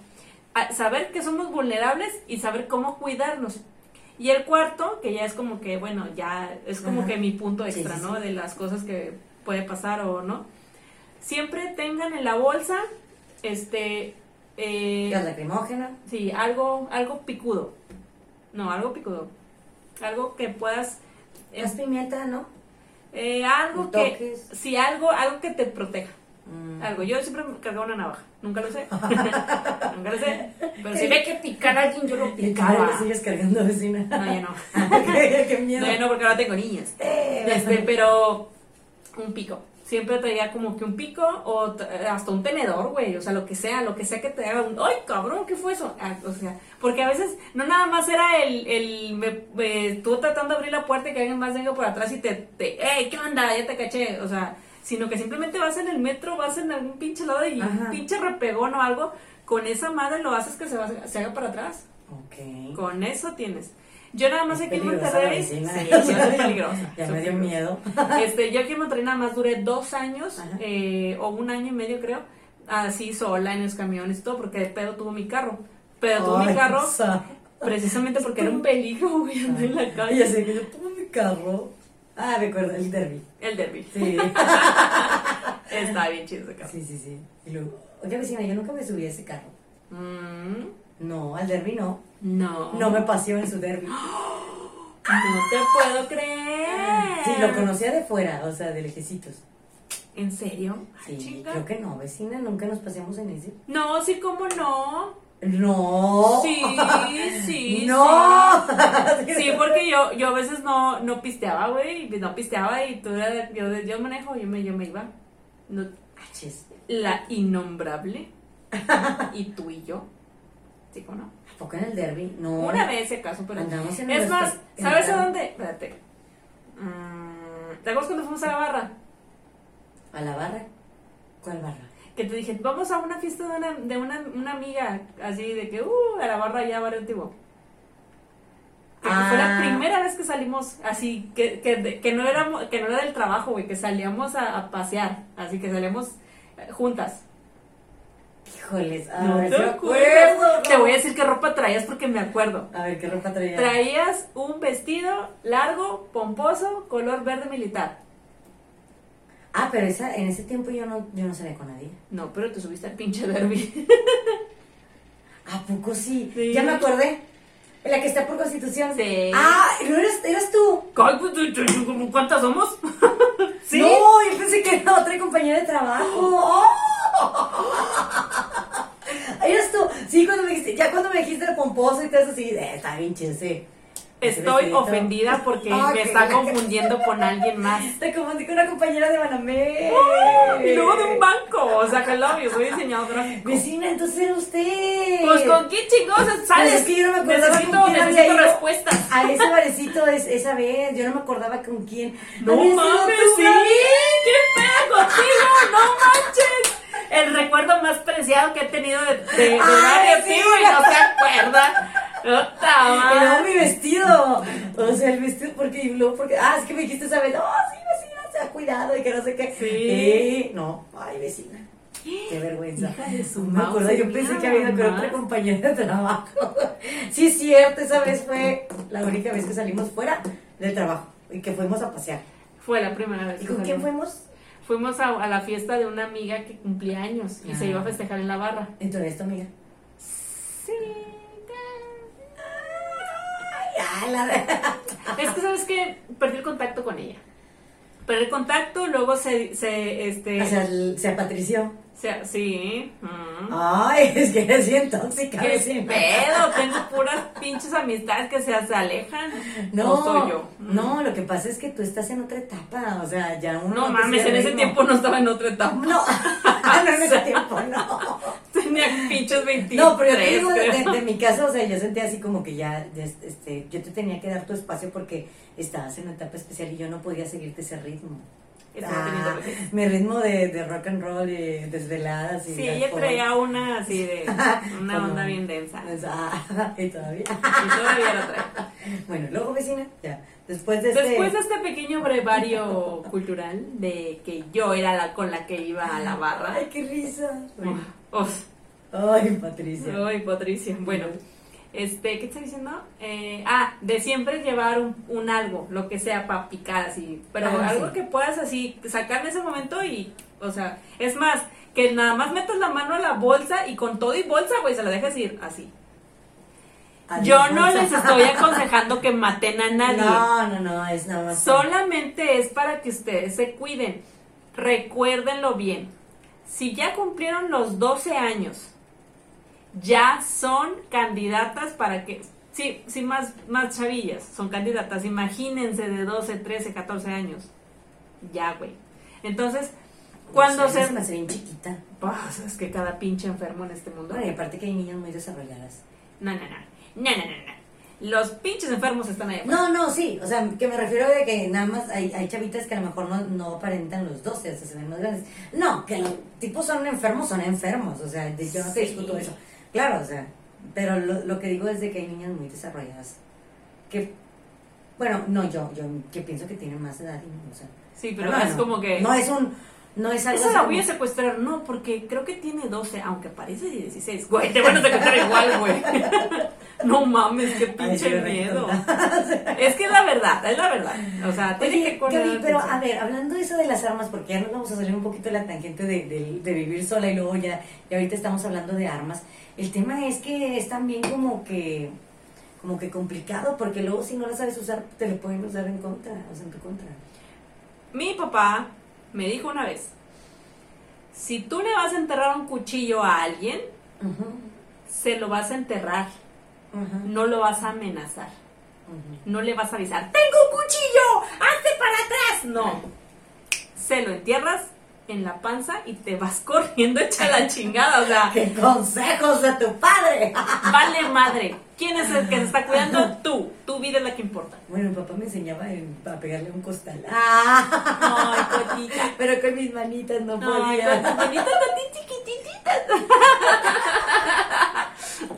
Saber que somos vulnerables y saber cómo cuidarnos. Y el cuarto, que ya es como que, bueno, ya es como Ajá. que mi punto extra, sí, ¿no? sí. De las cosas que puede pasar o no. Siempre tengan en la bolsa, este, eh, Gas lacrimógena. Sí, algo, algo picudo. No, algo picudo. Algo que puedas. eh, Gas pimienta, ¿no? eh, algo que. Sí, algo, algo que te proteja. Mm. Algo. Yo siempre me cargaba una navaja. Nunca lo sé. Nunca lo sé. Pero si ve que picar a alguien, yo lo picaba. sigues cargando, vecina. No, ya no. qué, miedo. No, ya no, porque ahora tengo niñas. Eh, Este, pero un pico. Siempre traía como que un pico o t- hasta un tenedor, güey. O sea, lo que sea, lo que sea que te haga un. ¡Ay, cabrón! ¿Qué fue eso? Ah, o sea, porque a veces no nada más era el. el me, me- tú tratando de abrir la puerta y que alguien más venga por atrás y te. te ¡Ey, qué onda! Ya te caché. O sea, sino que simplemente vas en el metro, vas en algún pinche lado y Ajá. un pinche repegón o algo. con esa madre lo haces que se, va- se haga para atrás. Ok. Con eso tienes. Yo nada más Es aquí en Monterrey. vecina. Sí, sí, es peligrosa. Ya me dio miedo. Este, yo aquí en Monterrey nada más duré dos años, eh, o un año y medio creo, así sola en los camiones y todo, porque de pedo tuvo mi carro. Pero tuvo mi carro sa- precisamente porque era un peligro, güey, en la calle. sé que yo tuve mi carro. Ah, me acuerdo, el derby. El derby. Sí. Está bien chido ese carro. sí, sí, sí. Y luego, oye vecina, yo nunca me subí a ese carro. Mm, No, al derby no. no. No me paseó en su derby. No te puedo creer. Sí, lo conocía de fuera, o sea, de lejecitos. ¿En serio? Ay, Sí, chinga. creo que no, vecina, nunca nos paseamos en ese. No, sí, cómo no. No. Sí, sí. No. Sí, Sí, porque yo, yo a veces no, no pisteaba, güey, y no pisteaba y tú era- yo, yo manejo, yo me, yo me iba. No, Achis. la innombrable. y tú y yo. ¿Sí o no? ¿A poco en el derby? No. Una vez, si acaso, pero. Andamos en es nuestro- más, ¿sabes el- a dónde? Espérate. Mm, ¿Te acuerdas cuando fuimos a la barra? ¿A la barra? ¿Cuál barra? Que te dije, vamos a una fiesta de una, de una, una amiga, así de que, uh, a la barra ya, barrio antiguo. Que fue la Ah. primera vez que salimos así, que, que, que no, éramos, que no era del trabajo, güey, que salíamos a, a pasear, así que salíamos eh, juntas. Híjoles, No te acuerdo. Te voy a decir qué ropa traías porque me acuerdo. A ver, ¿qué ropa traía? Traías un vestido largo, pomposo, color verde militar. Ah, pero esa, en ese tiempo yo no, yo no salía con nadie. No, pero te subiste al pinche derby. ¿A poco sí? Sí. Ya me acordé. En la que está por constitución. Sí. Ah, ¿no eras, eras tú? Pues, ¿Cuántas somos? ¿Sí? No, yo pensé que era otra compañera de trabajo. Ahí eras tú. Sí, cuando me dijiste, ya cuando me dijiste el pomposo y todo eso, sí, eh, está bien chido, sí. Estoy ofendida porque Ah, me está confundiendo con alguien más. Te confundí con una compañera de Banamé. Y luego de un banco, o sea, hello, yo soy diseñador gráfico. Vecina, entonces era usted. Pues con qué chingos sales. es que yo no me acordaba necesito, con quién necesito respuestas. A ese barecito es, esa vez, yo no me acordaba con quién. No mames, sí. ¿Qué pedo contigo? No manches. El recuerdo más preciado que he tenido de, de, de Ay, sí. Y no se acuerda. Luego madre. mi vestido. O sea, el vestido, porque, y luego porque, ah, es que me dijiste esa vez, oh, sí, vecina, se ha cuidado y que no sé qué. Sí. Eh, no, ay, vecina. Qué vergüenza. Hija de su No me acuerdo, yo pensé que había ido con otra compañera de trabajo. Sí, es cierto, esa vez fue la única vez que salimos fuera del trabajo y que fuimos a pasear. Fue la primera vez. ¿Y con quién fuimos? Fuimos a, a la fiesta de una amiga que cumplía años y se Ah. iba a festejar en la barra. Entonces, esta amiga. Sí. La- Es que, ¿sabes qué? Perdí el contacto con ella. Perdí el contacto, luego se, se este, O sea, se apatrició. se- sí. mm. Ay, es que eres bien tóxica, ¿Qué vecina. pedo? Tengo puras pinches amistades que se, se alejan. No, ¿O soy yo? Mm. no, lo que pasa es que tú estás en otra etapa, o sea, ya uno No mames, en ese tiempo no estaba en otra etapa. No, no en ese tiempo, no. Tenía pinches 23. No, pero yo te digo de, mi caso, o sea, yo sentía así como que ya, este, yo te tenía que dar tu espacio porque estabas en una etapa especial y yo no podía seguirte ese ritmo. Ah, mi ritmo de, de rock and roll y desveladas y Sí, ella alcohol. traía una así de. Una Como- onda bien densa. Ah, y todavía. Y todavía la trae. Bueno, luego vecina, ya. Después de este. Después de este pequeño brevario cultural de que yo era la con la que iba a la barra. Ay, qué risa. Bueno. Uf, Ay, Patricia. Ay, Patricia. Bueno, este, ¿qué estoy diciendo? Eh, ah, de siempre llevar un, un algo, lo que sea para picar así. Pero Ah, algo sí. que puedas así sacar en ese momento y, o sea, es más, que nada más metas la mano a la bolsa y con todo y bolsa, güey, se la dejas ir así. Adiós, Yo no bolsa. les estoy aconsejando que maten a nadie. No, no, no, es nada más. Solamente es para que ustedes se cuiden. Recuérdenlo bien. Si ya cumplieron los 12 años, ya son candidatas para que... Sí, sí, más, más chavillas son candidatas. Imagínense de 12, 13, 14 años. Ya, güey. Entonces, cuando No sé, se... me bien chiquita. Pues, es que cada pinche enfermo en este mundo... Bueno, y aparte que hay niñas muy desarrolladas. No, no, no. No, no, no, no. Los pinches enfermos están ahí. No, no, sí, o sea, que me refiero de que nada más hay, hay chavitas que a lo mejor no, no aparentan los 12, o sea, se ven más grandes. No, que los tipos son enfermos, son enfermos, o sea, yo no te Sí. discuto eso. Claro, o sea, pero lo, lo que digo es de que hay niñas muy desarrolladas que, bueno, no, yo, yo que pienso que tienen más edad, y no, o sea, Sí, pero es como que. No es un, no es algo Esa la voy a secuestrar, no, porque creo que tiene 12, aunque parece 16. Güey, te van a secuestrar igual, güey. No mames, qué pinche miedo. Es que es la verdad, es la verdad. O sea, tiene Oye, que Gaby, pero atención. a ver, hablando de eso de las armas, porque ya nos vamos a salir un poquito de la tangente de, de- de vivir sola y luego ya, y ahorita estamos hablando de armas. El tema es que es también como que, como que complicado, porque luego si no las sabes usar, te lo pueden usar en contra, o sea, en tu contra. Mi papá me dijo una vez, si tú le vas a enterrar un cuchillo a alguien, se lo vas a enterrar, no lo vas a amenazar. No le vas a avisar, tengo un cuchillo, hazte para atrás. No, se lo entierras en la panza y te vas corriendo hecha la chingada. O sea, ¡Qué consejos de tu padre! vale madre. ¿Quién es el que se está cuidando? Tú. Tu vida es la que importa. Bueno, mi papá me enseñaba en- a pegarle un costal. ¡Ah! Ay, cotita. Pero con mis manitas no podía. con tus manitas así chiquititas.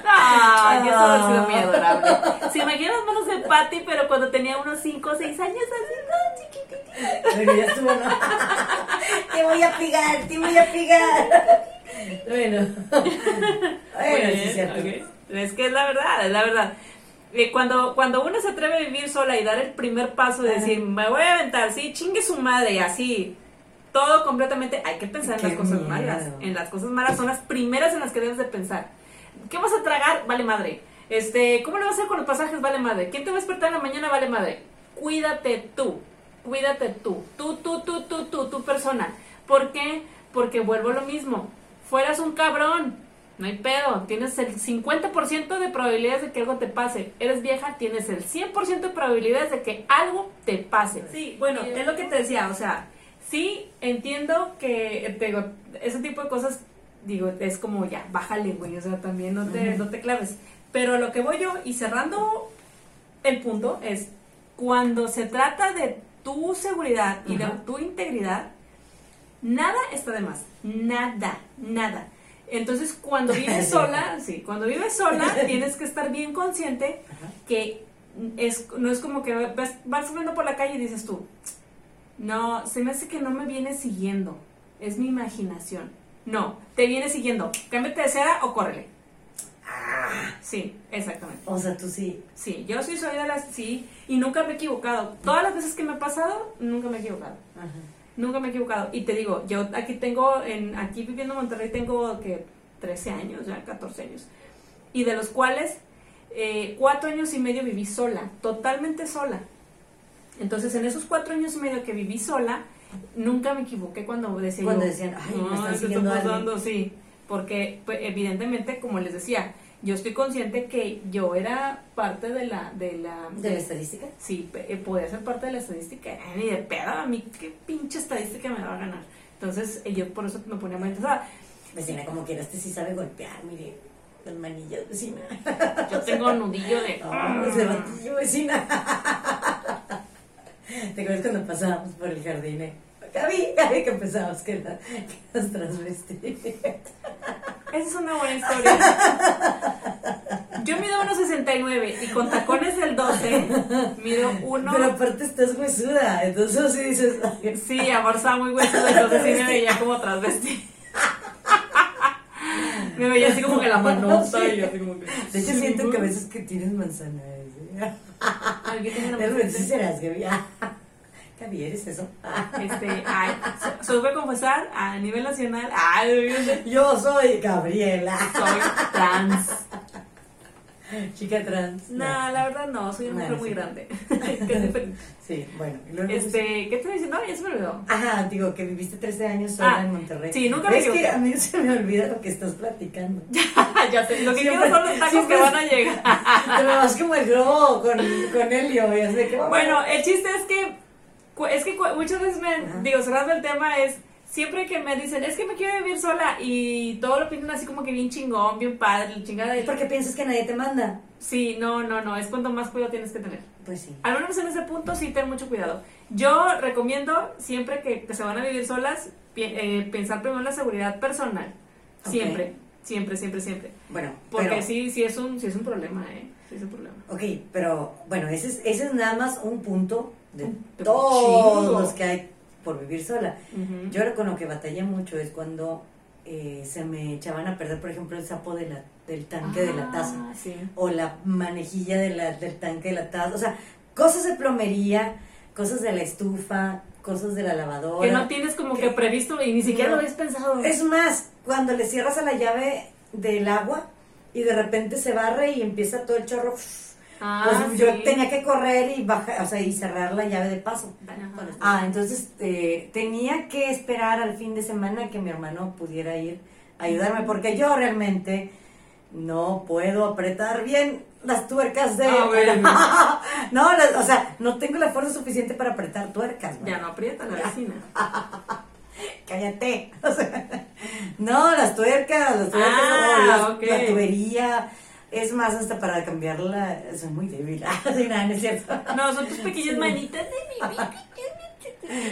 Ay, eso ha sido muy adorable. Se imaginan las manos de Patty, pero cuando tenía unos 5 o 6 años, así, no, chiquititas. Bueno, ya estuvo, ¿no? te voy a pegar, te voy a pegar. Bueno. Bueno, sí es cierto. Es que es la verdad, es la verdad. Eh, Cuando, cuando uno se atreve a vivir sola y dar el primer paso de decir, me voy a aventar, sí, chingue su madre, así, todo completamente, hay que pensar en las cosas miedo. malas. En las cosas malas son las primeras en las que debes de pensar. ¿Qué vas a tragar? Vale madre. Este, ¿Cómo le vas a hacer con los pasajes? Vale madre. ¿Quién te va a despertar en la mañana? Vale madre. Cuídate tú. Cuídate tú. Tú, tú, tú, tú, tú, tu persona. ¿Por qué? Porque vuelvo a lo mismo. Fueras un cabrón. No hay pedo. Tienes el 50% de probabilidades de que algo te pase. Eres vieja, tienes el 100% de probabilidades de que algo te pase. Sí, bueno, es lo que te decía. O sea, sí entiendo que, eh, digo, ese tipo de cosas, digo, es como ya, bájale, güey. O sea, también no te, no te claves. Pero lo que voy yo, y cerrando el punto, es cuando se trata de tu seguridad y de tu integridad, nada está de más. Nada, nada. Entonces, cuando vives sola, sí, cuando vives sola, tienes que estar bien consciente Ajá. que es, no es como que vas, vas subiendo por la calle y dices tú, no, se me hace que no me viene siguiendo, es mi imaginación. No, te viene siguiendo, cámbiate de seda o córrele. Sí, exactamente. O sea, tú sí. Sí, yo sí soy de las, sí, y nunca me he equivocado. Todas las veces que me ha pasado, nunca me he equivocado. Ajá. Nunca me he equivocado. Y te digo, yo aquí tengo, en, aquí viviendo en Monterrey, tengo que 13 años, ya 14 años. Y de los cuales, eh, cuatro años y medio viví sola, totalmente sola. Entonces, en esos cuatro años y medio que viví sola, nunca me equivoqué cuando decía Cuando decían, "Ay, me "Ay, están ¿qué siguiendo está alguien". pasando?". Sí, porque pues, evidentemente, como les decía, yo estoy consciente que yo era parte de la... De la, ¿De la estadística? Sí, eh, podía ser parte de la estadística. Ay, Ni de pedo, a mí qué pinche estadística me va a ganar. Entonces, eh, yo por eso me ponía muy interesada. Vecina, como quieras, te sí sabe golpear, mire. Las manillas, vecina. Yo tengo nudillo de. Oh, ese batillo, vecina. ¿Te acuerdas cuando pasábamos por el jardín? eh? Gaby, Gaby, que empezábamos que, la- que las transvestis. Esa es una buena historia. Yo mido 1,69 y con tacones del 12 mido 1. Pero aparte estás huesuda, entonces sí dices, Sí, amor, estaba muy huesudo, entonces sí me veía como transvesti. Me veía así como que la manota y así como que. De hecho, siento que a veces que tienes manzanas. ¿eh? Ay, ¿qué tengo en la Pero manzana? serás, Gaby. Ah, Gaby, ¿eres eso? Este, ay, a confesar a nivel nacional. Ay, yo soy Gabriela, soy trans. chica trans. No, la verdad no, soy una mujer muy sí. grande. Sí, bueno. Este, ¿qué te estoy diciendo? No, ya se me olvidó. Ajá, digo que viviste 13 años sola Ah, en Monterrey. sí, nunca me Es que a mí se me olvida lo que estás platicando. ya sé, lo que Siempre- quiero son los tacos siempre- que van a llegar. Te me vas como el globo con, con Helio y así de que Bueno, el chiste es que, es que muchas veces me, Ajá. digo, cerrando el tema es, siempre que me dicen, es que me quiero vivir sola y todo lo pintan así como que bien chingón, bien padre, chingada. Es porque piensas que nadie te manda. Sí, no, no, no, es cuanto más cuidado tienes que tener. Pues sí. Al menos en ese punto sí ten mucho cuidado. Yo recomiendo siempre que, que se van a vivir solas, pi- eh, pensar primero en la seguridad personal. Siempre, siempre, siempre, siempre. Bueno, Porque pero, sí, sí es un, sí es un problema, ¿eh? Sí es un problema. Ok, pero bueno, ese es, ese es nada más un punto de todos chingo. los que hay por vivir sola. Yo lo con lo que batallé mucho es cuando eh, se me echaban a perder, por ejemplo, el sapo de la, del tanque de la taza. Ah, sí. o la manejilla de la, del tanque de la taza. O sea, cosas de plomería, cosas de la estufa, cosas de la lavadora. Que no tienes como Que- que previsto y ni siquiera No. lo habías pensado. Es más, cuando le cierras a la llave del agua y de repente se barre y empieza todo el chorro. Ah, pues yo tenía que correr y bajar, o sea, y cerrar la llave de paso. Ajá. Ah, entonces eh, tenía que esperar al fin de semana que mi hermano pudiera ir a ayudarme, porque yo realmente no puedo apretar bien las tuercas de... Ah, bueno. no, las- o sea, no tengo la fuerza suficiente para apretar tuercas. Ya ¿no? no aprieta la vecina. Cállate. O sea, no, las tuercas, las tuercas, Ah, o las- la tubería. Es más, hasta para cambiarla, soy muy débil. Ah, sí, nada, no es cierto. No, son tus pequeñas manitas de mi vida.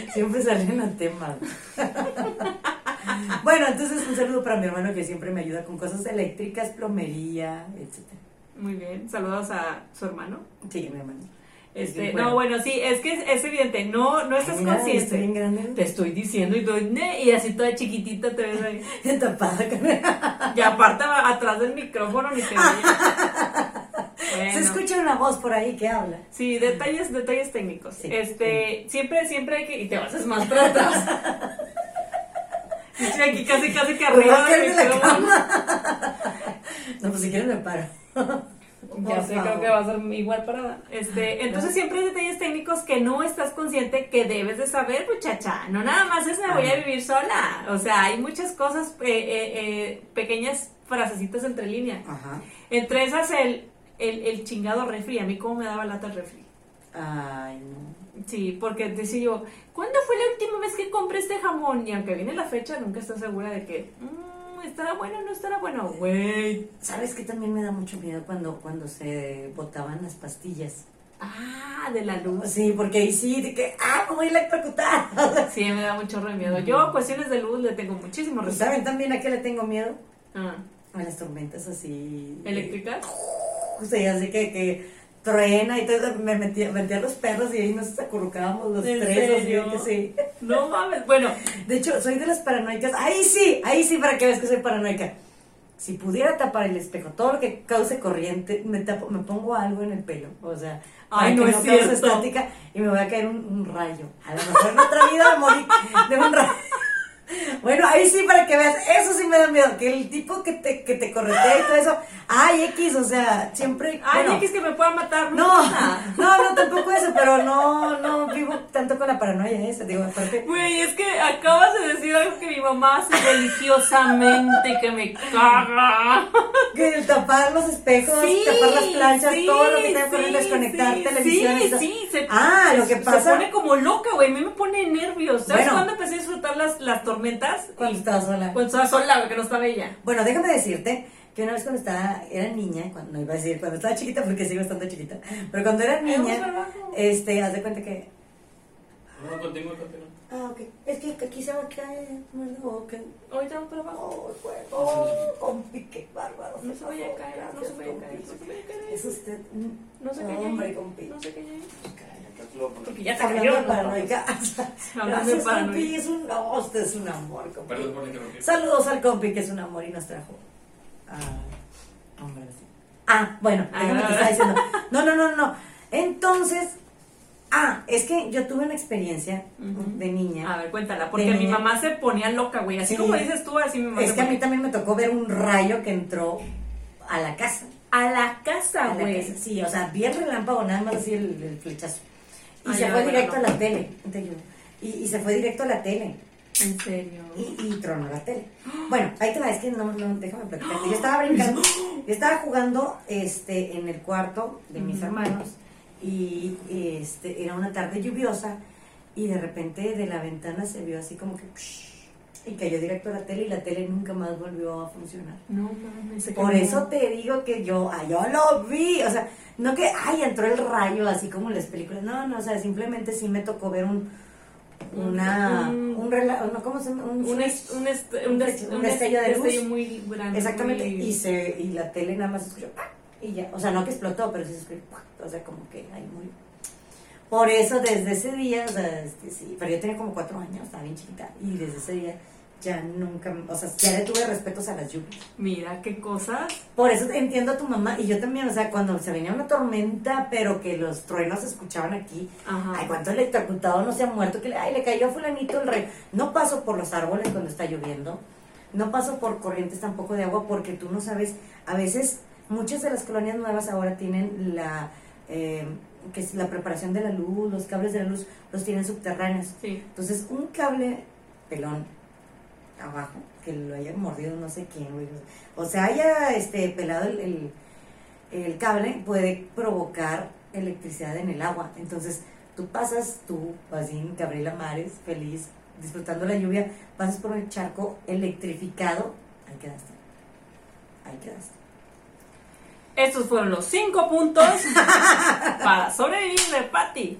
Siempre salen a tema. bueno, entonces un saludo para mi hermano que siempre me ayuda con cosas eléctricas, plomería, etcétera. Muy bien, saludos a su hermano. Sí, mi hermano. Este, bueno. No, bueno, sí, es que es, es evidente, no, no estás mira, consciente. estoy bien grande. Te estoy diciendo y, "Ne", y así toda chiquitita te ves ahí. Tapada Y aparte atrás del micrófono ni te. Bueno. Se escucha una voz por ahí que habla. Sí, detalles, detalles técnicos. Sí. Este, siempre, siempre hay que, y te vas más para atrás. Estoy aquí casi, casi que a arriba de la micrófono. No, pues si quieres me paro. Ya sé, creo que va a ser igual parada. Este, entonces siempre hay detalles técnicos que no estás consciente que debes de saber, muchacha. No nada más es me voy a vivir sola. O sea, hay muchas cosas, eh, eh, eh, pequeñas frasecitas entre líneas. Ajá. Entre esas el, el, el chingado refri. A mí cómo me daba lata el refri. Ay, no. Sí, porque decía yo, ¿cuándo fue la última vez que compré este jamón? Y aunque viene la fecha, nunca estás segura de que, "Mm, ¿estará bueno o no estará bueno? Güey. ¿Sabes qué también me da mucho miedo cuando, cuando se botaban las pastillas? Ah, de la luz. Sí, porque ahí sí, de que, ah, me voy a electrocutar. Sí, me da mucho re miedo. Yo, a cuestiones de luz, le tengo muchísimo respeto. ¿Saben también a qué le tengo miedo? Ah, A las tormentas así. ¿Eléctricas? O sea, así que, que truena y todo. Me metía, metía a los perros y ahí nos acurrucábamos los ¿En tres. serio? sí. No mames. Bueno, De hecho, soy de las paranoicas. Ahí sí, ahí sí, para que veas que soy paranoica. Si pudiera tapar el espejo, todo lo que cause corriente, me, tapo, me pongo algo en el pelo. O sea, Ay, no es no cause cierto. estática y me voy a caer un, un rayo. A lo mejor en otra vida morí de un rayo. Bueno, ahí sí, para que veas, eso sí me da miedo, que el tipo que te, que te corretea y todo eso, ay, X, o sea, siempre... ay, bueno, X que me pueda matar. no, no, no, tampoco eso, pero no, no vivo tanto con la paranoia esa, digo, aparte... Güey, es que acabas de decir algo que mi mamá hace religiosamente que me caga. Que el tapar los espejos, tapar las planchas, sí, todo lo que tenga que sí, desconectar sí, televisiones. Sí, sí, se, Ah, lo que se pasa- pone como loca, güey. A mí me pone nervios. ¿Sabes Bueno. cuándo empecé a disfrutar las, las tormentas? Cuando Y- estaba sola. Cuando estaba sola, güey, que no estaba ella. Bueno, déjame decirte que una vez cuando estaba, era niña, cuando, no iba a decir cuando estaba chiquita porque sigo estando chiquita, pero cuando era niña, este, haz de cuenta que, No, continúa, continúa. ah, ok, es que aquí se va a caer, no, ok, Ahorita vamos para abajo. oh, bueno, oh, compi, qué bárbaro. No se vaya a caer, no se vaya a caer, no se vaya a caer. Es usted, un No sé qué hay hombre, compi. No sé qué Porque ya Hablando cayó. de ¿no? paranoica. Hablando de Gracias, paranoia. compi, es un, usted es un amor, compi. Perdón por interrumpir. Saludos al compi que es un amor y nos trajo. Ah, hombre, sí. Ah, bueno, déjame Ah. te estaba diciendo. No, no, no, no. Entonces, ah, es que yo tuve una experiencia de niña. A ver, cuéntala. Porque mi niña. mamá se ponía loca, güey. Así Sí. como dices tú, así mi mamá es que a mí también me tocó ver un rayo que entró a la casa. A la casa, A la güey. casa. Sí, o sea, vi el relámpago, nada más así el, el flechazo. Y Ah, se fue bueno, directo no. a la tele. Y, y se fue directo a la tele. En serio. y, y tronó la tele. Bueno, ahí te va, es que no, no, déjame platicarte. Yo estaba brincando, yo estaba jugando este, en el cuarto de mis hermanos y este, era una tarde lluviosa y de repente de la ventana se vio así como que psh, y cayó directo a la tele y la tele nunca más volvió a funcionar. No mames. Por eso te digo que yo, ah, yo lo vi, o sea, no que, ay, entró el rayo así como en las películas, no, no, o sea, simplemente sí me tocó ver un, una, Un- un, rela- no, ¿cómo se llama? Un, Un, un, est- un, des- Un un destello de luz. destello muy grande. Exactamente, muy- y, se, y la tele nada más se escuchó, ¡pac! y ya, o sea, no que explotó, pero sí se escuchó, o sea, como que ahí muy... Por eso, desde ese día, o sea, este, sí, pero yo tenía como cuatro años, estaba bien chiquita, y desde ese día ya nunca, o sea, ya le tuve respetos a las lluvias. Mira qué cosas. Por eso entiendo a tu mamá, y yo también, o sea, cuando se venía una tormenta, pero que los truenos se escuchaban aquí, Ajá. ay, cuánto electrocutado no se ha muerto, que le, ay, le cayó a fulanito el rey. No paso por los árboles cuando está lloviendo, no paso por corrientes tampoco de agua, porque tú no sabes, a veces, muchas de las colonias nuevas ahora tienen la, eh, que es la preparación de la luz, los cables de la luz, los tienen subterráneos. Sí. Entonces, un cable pelón abajo, que lo haya mordido no sé quién, güey. O sea, haya este, pelado el, el, el cable, puede provocar electricidad en el agua. Entonces, tú pasas, tú, así en Gabriela Mares, feliz, disfrutando la lluvia, pasas por un charco electrificado, ahí quedaste. Ahí quedaste. Estos fueron los cinco puntos para sobrevivir de Patty.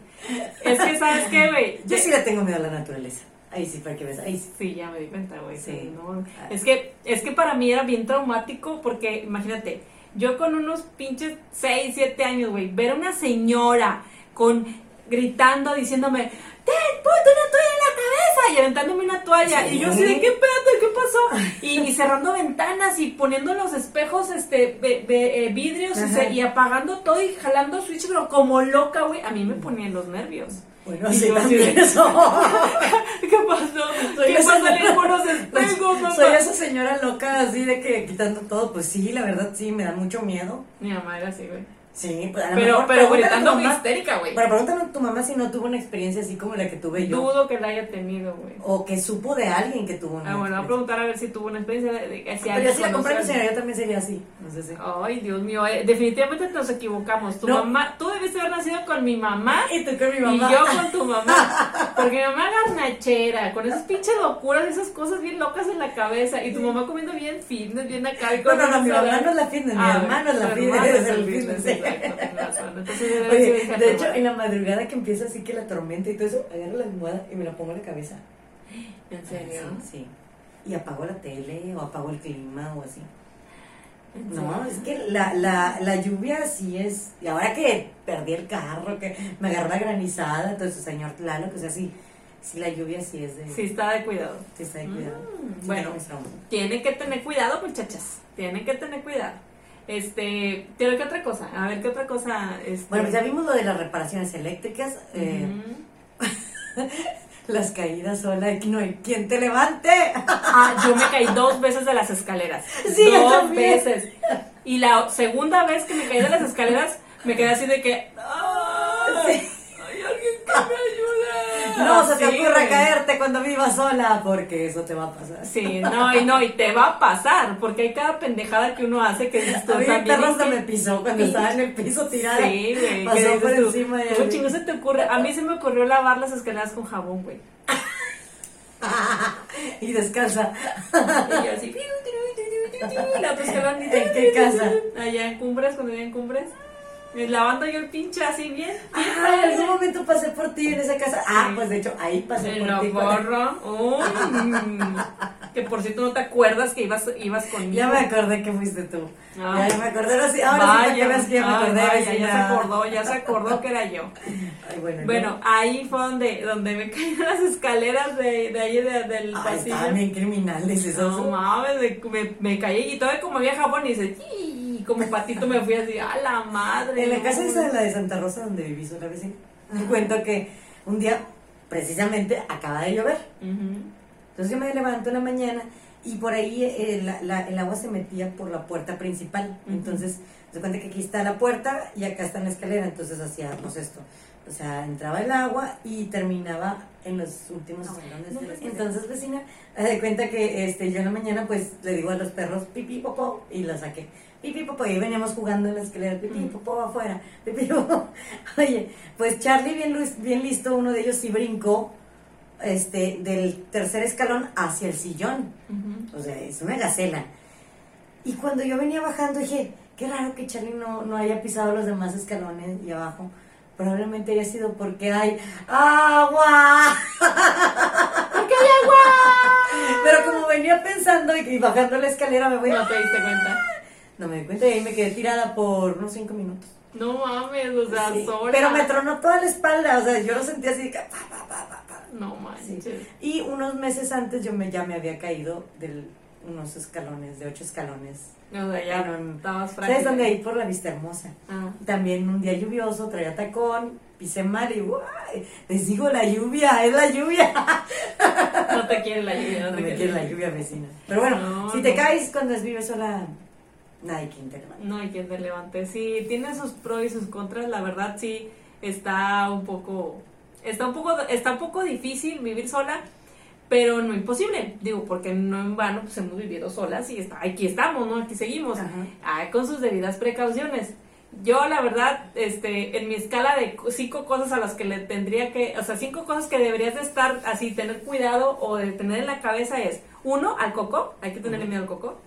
Es que, ¿sabes qué, güey? Yo sí le tengo miedo a la naturaleza. Ahí sí, para que veas, ahí sí. Sí, ya me di cuenta, güey. Sí. no. Es que, es que para mí era bien traumático porque, imagínate, yo con unos pinches 6, 7 años, güey, ver a una señora con gritando, diciéndome, ¡Ten, ponte una toalla en la cabeza! Y aventándome una toalla. Sí. Y yo así de, ¿qué pedo? ¿Qué pasó? Y, y cerrando ventanas y poniendo los espejos, este, ve- ve- eh, vidrios y, Ajá. se- y apagando todo y jalando switch, pero como loca, güey. A mí me ponían los nervios. Bueno, yo así también eso. ¿Qué pasó? Soy ¿Qué los espejos, mamá. Soy esa señora loca así de que quitando todo, pues sí, la verdad sí, me da mucho miedo. Mi mamá era así, güey. Sí, pues a lo Pero, mejor pero gritando mamá- histérica, güey. Pero pregúntale a tu mamá si no tuvo una experiencia así como la que tuve yo. Dudo que la haya tenido, güey. O que supo de alguien que tuvo una Ah, bueno, voy a preguntar a ver si tuvo una experiencia de, si Pero yo si la compré señora, yo también sería así. No sé si. Ay, Dios mío, eh, definitivamente nos equivocamos. Tu No. mamá, tú debiste haber nacido con mi mamá Y tú con mi y mamá. yo con tu mamá. Porque mi mamá garnachera, con esas pinches locuras, esas cosas bien locas en la cabeza. Y tu mamá comiendo bien fitness, bien acá. y No, con no, no, mi mamá no es la fitness, mi Ah, hermano es la fitness. exacto, tienes razón. Entonces, Oye, de hecho, en la madrugada que empieza así que la tormenta y todo eso, agarro la almohada y me la pongo en la cabeza. ¿En serio? Sí, sí. Y apago la tele o apago el clima o así. ¿En No, es que la, la, la lluvia sí es. Y ahora que perdí el carro, que me agarró la granizada, entonces, señor Tlaloc, o sea, sí, sí, la lluvia sí es de. Sí, está de cuidado. sí está de cuidado. Mm, Sí bueno. Tienen que tener cuidado, muchachas. Tienen que tener cuidado. Este, pero ¿qué otra cosa? A ver, ¿qué otra cosa? Este, Bueno, pues ya vimos lo de las reparaciones eléctricas, eh, ujú. las caídas sola, no hay quien te levante. Ah, yo me caí dos veces de las escaleras. Sí, dos veces. Y la segunda vez que me caí de las escaleras, me quedé así de que. ¡Ay! ¡Hay alguien que me ayude! No se te Sí, cuando vivas sola, porque eso te va a pasar. Sí, no, y no, y te va a pasar, porque hay cada pendejada que uno hace que dices tú A mí el perro ¿y hasta qué? me pisó cuando estaba en el piso tirada. Sí, güey. Pasó por tú, encima de ¿Cómo mí. chingo se te ocurre? A mí se me ocurrió lavar las escaleras con jabón, güey. y descansa. Y yo así. y La. ¿En qué casa? Allá en Cumbres, cuando vivía en Cumbres. Lavando yo el pinche así bien. Ah, en algún momento pasé por ti en esa casa. Ah, pues de hecho, ahí pasé En por ti. Uy, mm. que por cierto no te acuerdas que ibas, ibas conmigo. Ya me acordé que fuiste tú. Ah. Ya me acordé, ahora sí, ahora sí para que ya me ay, acordé. vaya, vecina. ya se acordó, ya se acordó que era yo. Ay, bueno, Bueno, ahí fue donde, donde me caí en las escaleras de, de ahí de- del Ay, pasillo. estaban bien criminales esos. No mames, me, me caí y todavía como había jabón y dice, y como patito me fui así, a la madre. En la no, casa esa güey". de la de Santa Rosa donde viví sola vecina, te cuento que un día, precisamente, acaba de llover. Ujú. Entonces yo me levanto en la mañana y por ahí eh, la- la- el agua se metía por la puerta principal. Ujú. Entonces, se cuenta que aquí está la puerta y acá está la escalera. Entonces hacíamos esto. O sea, entraba el agua y terminaba en los últimos no, pues, Entonces, vecina, de cuenta que este, yo en la mañana pues le digo a los perros pipí, popó y la saqué. Popó, y veníamos jugando en la escalera, pipí, Mm. popó afuera, popó. Oye, pues Charlie bien, luis- bien listo, uno de ellos sí brincó este, del tercer escalón hacia el sillón. O sea, es una gacela. Y cuando yo venía bajando dije, qué raro que Charlie no, no haya pisado los demás escalones y abajo. Probablemente haya sido porque hay agua. ¡Porque hay agua! Pero como venía pensando y, y bajando la escalera me voy No te diste cuenta. No me di cuenta y ahí me quedé tirada por unos cinco minutos. No mames, o sea, Sí, sola. Pero me tronó toda la espalda, o sea, yo lo sentía así de que... pa, pa, pa, pa, pa. No manches. Sí. Y unos meses antes yo me, ya me había caído de unos escalones, de ocho escalones. O sea, ya estabas frágil. ¿Sabes dónde? Ahí por la Vista Hermosa. Ah. También un día lluvioso, traía tacón, pisé mal y ¡guay! Les digo la lluvia, es la lluvia. No te quiere la lluvia, no No te me quiere la lluvia vecina. Pero bueno, No, si te caes cuando vives sola, nadie quien te levante. No hay quien te levante. Sí, tiene sus pros y sus contras. La verdad sí está un poco, está un poco, está un poco difícil vivir sola, pero no imposible. Digo, porque no en vano pues hemos vivido solas y está, aquí estamos, ¿no? Aquí seguimos. Ah, con sus debidas precauciones. Yo, la verdad, este, en mi escala de cinco cosas a las que le tendría que, o sea, cinco cosas que deberías de estar así, tener cuidado o de tener en la cabeza es, uno, al coco, hay que tenerle miedo al coco.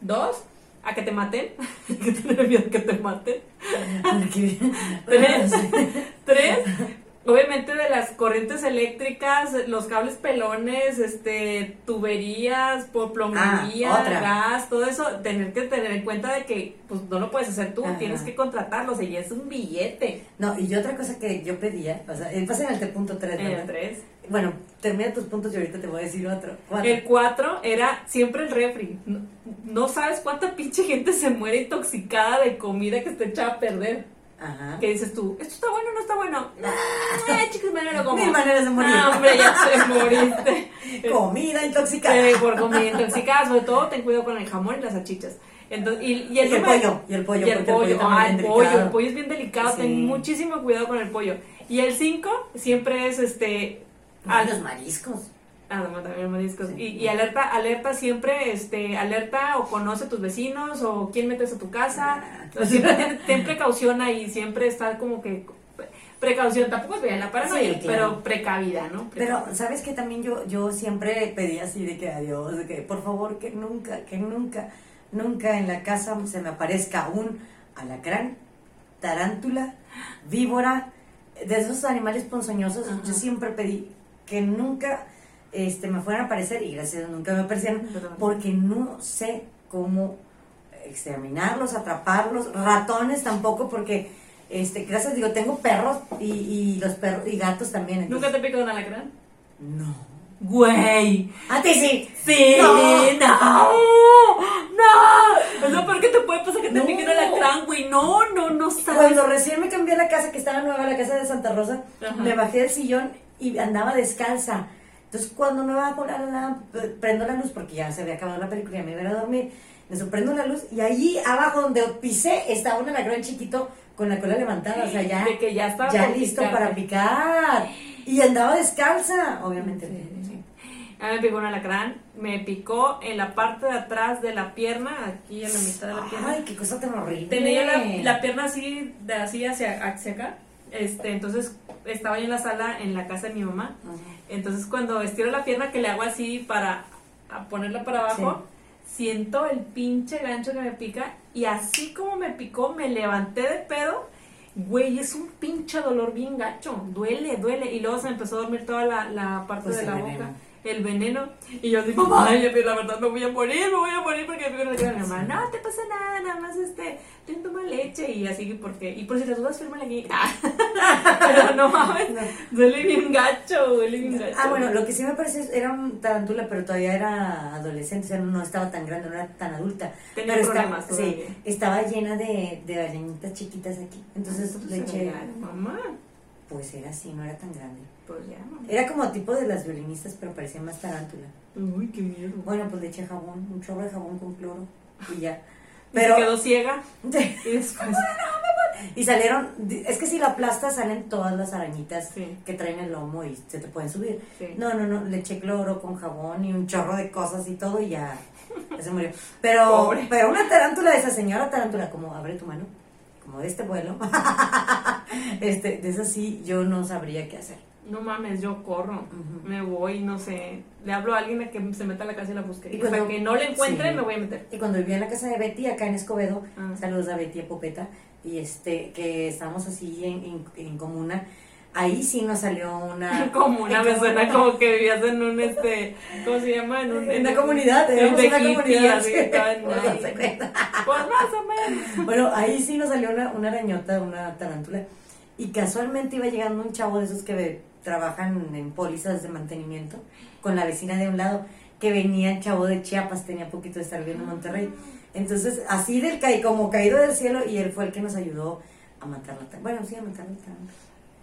Dos, a que te maten, que tener miedo a que te maten. tres, tres, obviamente de las corrientes eléctricas, los cables pelones, este, tuberías, plomería, ah, gas, todo eso, tener que tener en cuenta de que pues no lo puedes hacer tú, tienes que contratarlos y es un billete. No, y otra cosa que yo pedía, o pasa eh, en el 3.3, ¿no? En bueno, termina tus puntos y ahorita te voy a decir otro. Cuatro. El 4 era siempre el refri. No, no sabes cuánta pinche gente se muere intoxicada de comida que está echada a perder. Ajá. Que dices tú, ¿esto está bueno o no está bueno? Eh, chicos, me lo como. Mil maneras de morir. Ah, hombre, ya te moriste. Comida intoxicada. Eh, por comida intoxicada, sobre todo ten cuidado con el jamón y las salchichas. Entonces, y, y el, Y el número- pollo, y el pollo, y el pollo pollo, ah, el pollo, delicado. el pollo es bien delicado, Sí. ten muchísimo cuidado con el pollo. Y el 5 siempre es este Ay, al- los mariscos. Ah, no, también mariscos. Sí. Y, y alerta, alerta siempre, este, alerta o conoce a tus vecinos o quién metes a tu casa. Ah. Siempre ten, precaución ahí, siempre estar como que precaución, tampoco es la paranoia, Sí, claro. pero precavida, ¿no? Pero, ¿sabes que También yo, yo siempre pedí así de que adiós, de que por favor, que nunca, que nunca, nunca en la casa se me aparezca un alacrán, tarántula, víbora, de esos animales ponzoñosos. Ajá. Yo siempre pedí que nunca este, me fueran a aparecer y gracias a Dios nunca me aparecieron porque no sé cómo exterminarlos, atraparlos, ratones tampoco porque este, gracias digo, tengo perros y, y los perros y gatos también. ¿Nunca te picó un alacrán? No. Güey. A ti sí. Sí, No. no, no. Es lo peor que te puede pasar que te No. pique un alacrán, güey. No, no, no sabes. Cuando recién me cambié a la casa que estaba nueva, la casa de Santa Rosa, Ajá. me bajé del sillón y andaba descalza. Entonces cuando me bajo, la, prendo la luz porque ya se había acabado la película y ya me iba a ir a dormir. Me prendo la luz y allí abajo donde pisé estaba un alacrán chiquito con la cola levantada, o sea, ya, De que ya estaba ya listo para picar. Y andaba descalza, obviamente. Sí, sí. A mí me picó un alacrán, me picó en la parte de atrás de la pierna, aquí en la mitad de la pierna. Ay, qué cosa tan horrible. Tenía la, la pierna así, de así hacia, hacia acá. Este, entonces estaba yo en la sala en la casa de mi mamá. Ajá. Entonces cuando estiro la pierna que le hago así para ponerla para abajo, siento el pinche gancho que me pica y así como me picó, me levanté de pedo. Güey, es un pinche dolor bien gacho, duele, duele. Y luego se me empezó a dormir toda la, la parte Pues de la veneno. El veneno. Y yo así, mamá, ay, la verdad me voy a morir, me voy a morir porque me pico la Mi mamá, no te pasa nada, nada más este, ten toma leche y así, porque, y por si te dudas, fírmale aquí. Pero no mames, No. duele bien gacho, duele bien gacho. Ah, bueno, lo que sí me parece es- era un tarántula, pero todavía era adolescente, o sea, no estaba tan grande, no era tan adulta. Tenía pero problemas estaba, sí, estaba llena de, de arañitas chiquitas aquí. Entonces le eché, Ya, mamá, pues era así, no era tan grande. Era como tipo de las violinistas, pero parecía más tarántula. Uy, qué miedo. Bueno, pues le eché jabón, un chorro de jabón con cloro y ya. Pero Pero, se quedó ciega y después. y salieron, es que si la aplastas salen todas las arañitas Sí. que traen el lomo y se te pueden subir. Sí. No, no, no, le eché cloro con jabón y un chorro de cosas y todo y ya, ya se murió. Pero, Pobre. pero una tarántula de esa señora tarántula, como abre tu mano, como de este vuelo, este, de esa sí yo no sabría qué hacer. No mames, yo corro, me voy, no sé, le hablo a alguien a que se meta a la casa y la busque. Y hasta cuando- que no le encuentre, sí. me voy a meter. Y cuando vivía en la casa de Betty, acá en Escobedo, Ah. saludos a Betty y a Popeta, y este, que estábamos así en, en, en comuna, ahí sí nos salió una... Como una en me suena comuna. como que vivías en un, este, ¿cómo se llama? En, un, En una un- comunidad, en una comunidad, así, Pues, más o menos. Bueno, ahí sí nos salió una, una arañota, una tarántula, y casualmente iba llegando un chavo de esos que ve- trabajan en pólizas de mantenimiento, con la vecina de un lado, que venía el chavo de Chiapas, tenía poquito de estar viviendo en Monterrey. Entonces, así del ca- como caído del cielo, y él fue el que nos ayudó a matar la tarántula. Bueno, sí, a matar la tarántula.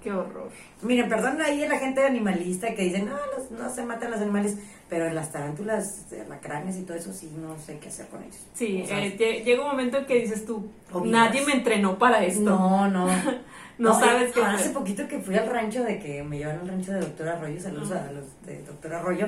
Qué horror. Miren, perdón ahí a la gente animalista que dice, no, los- no se matan los animales, pero las tarántulas, alacranes y todo eso, sí, no sé qué hacer con ellos. Sí, O sea, eh, lle- llega un momento en que dices tú, nadie me entrenó para esto. No, no. No sabes qué. Hace poquito que fui al rancho de que me llevaron al rancho de Doctor Arroyo, saludos a los de Doctor Arroyo.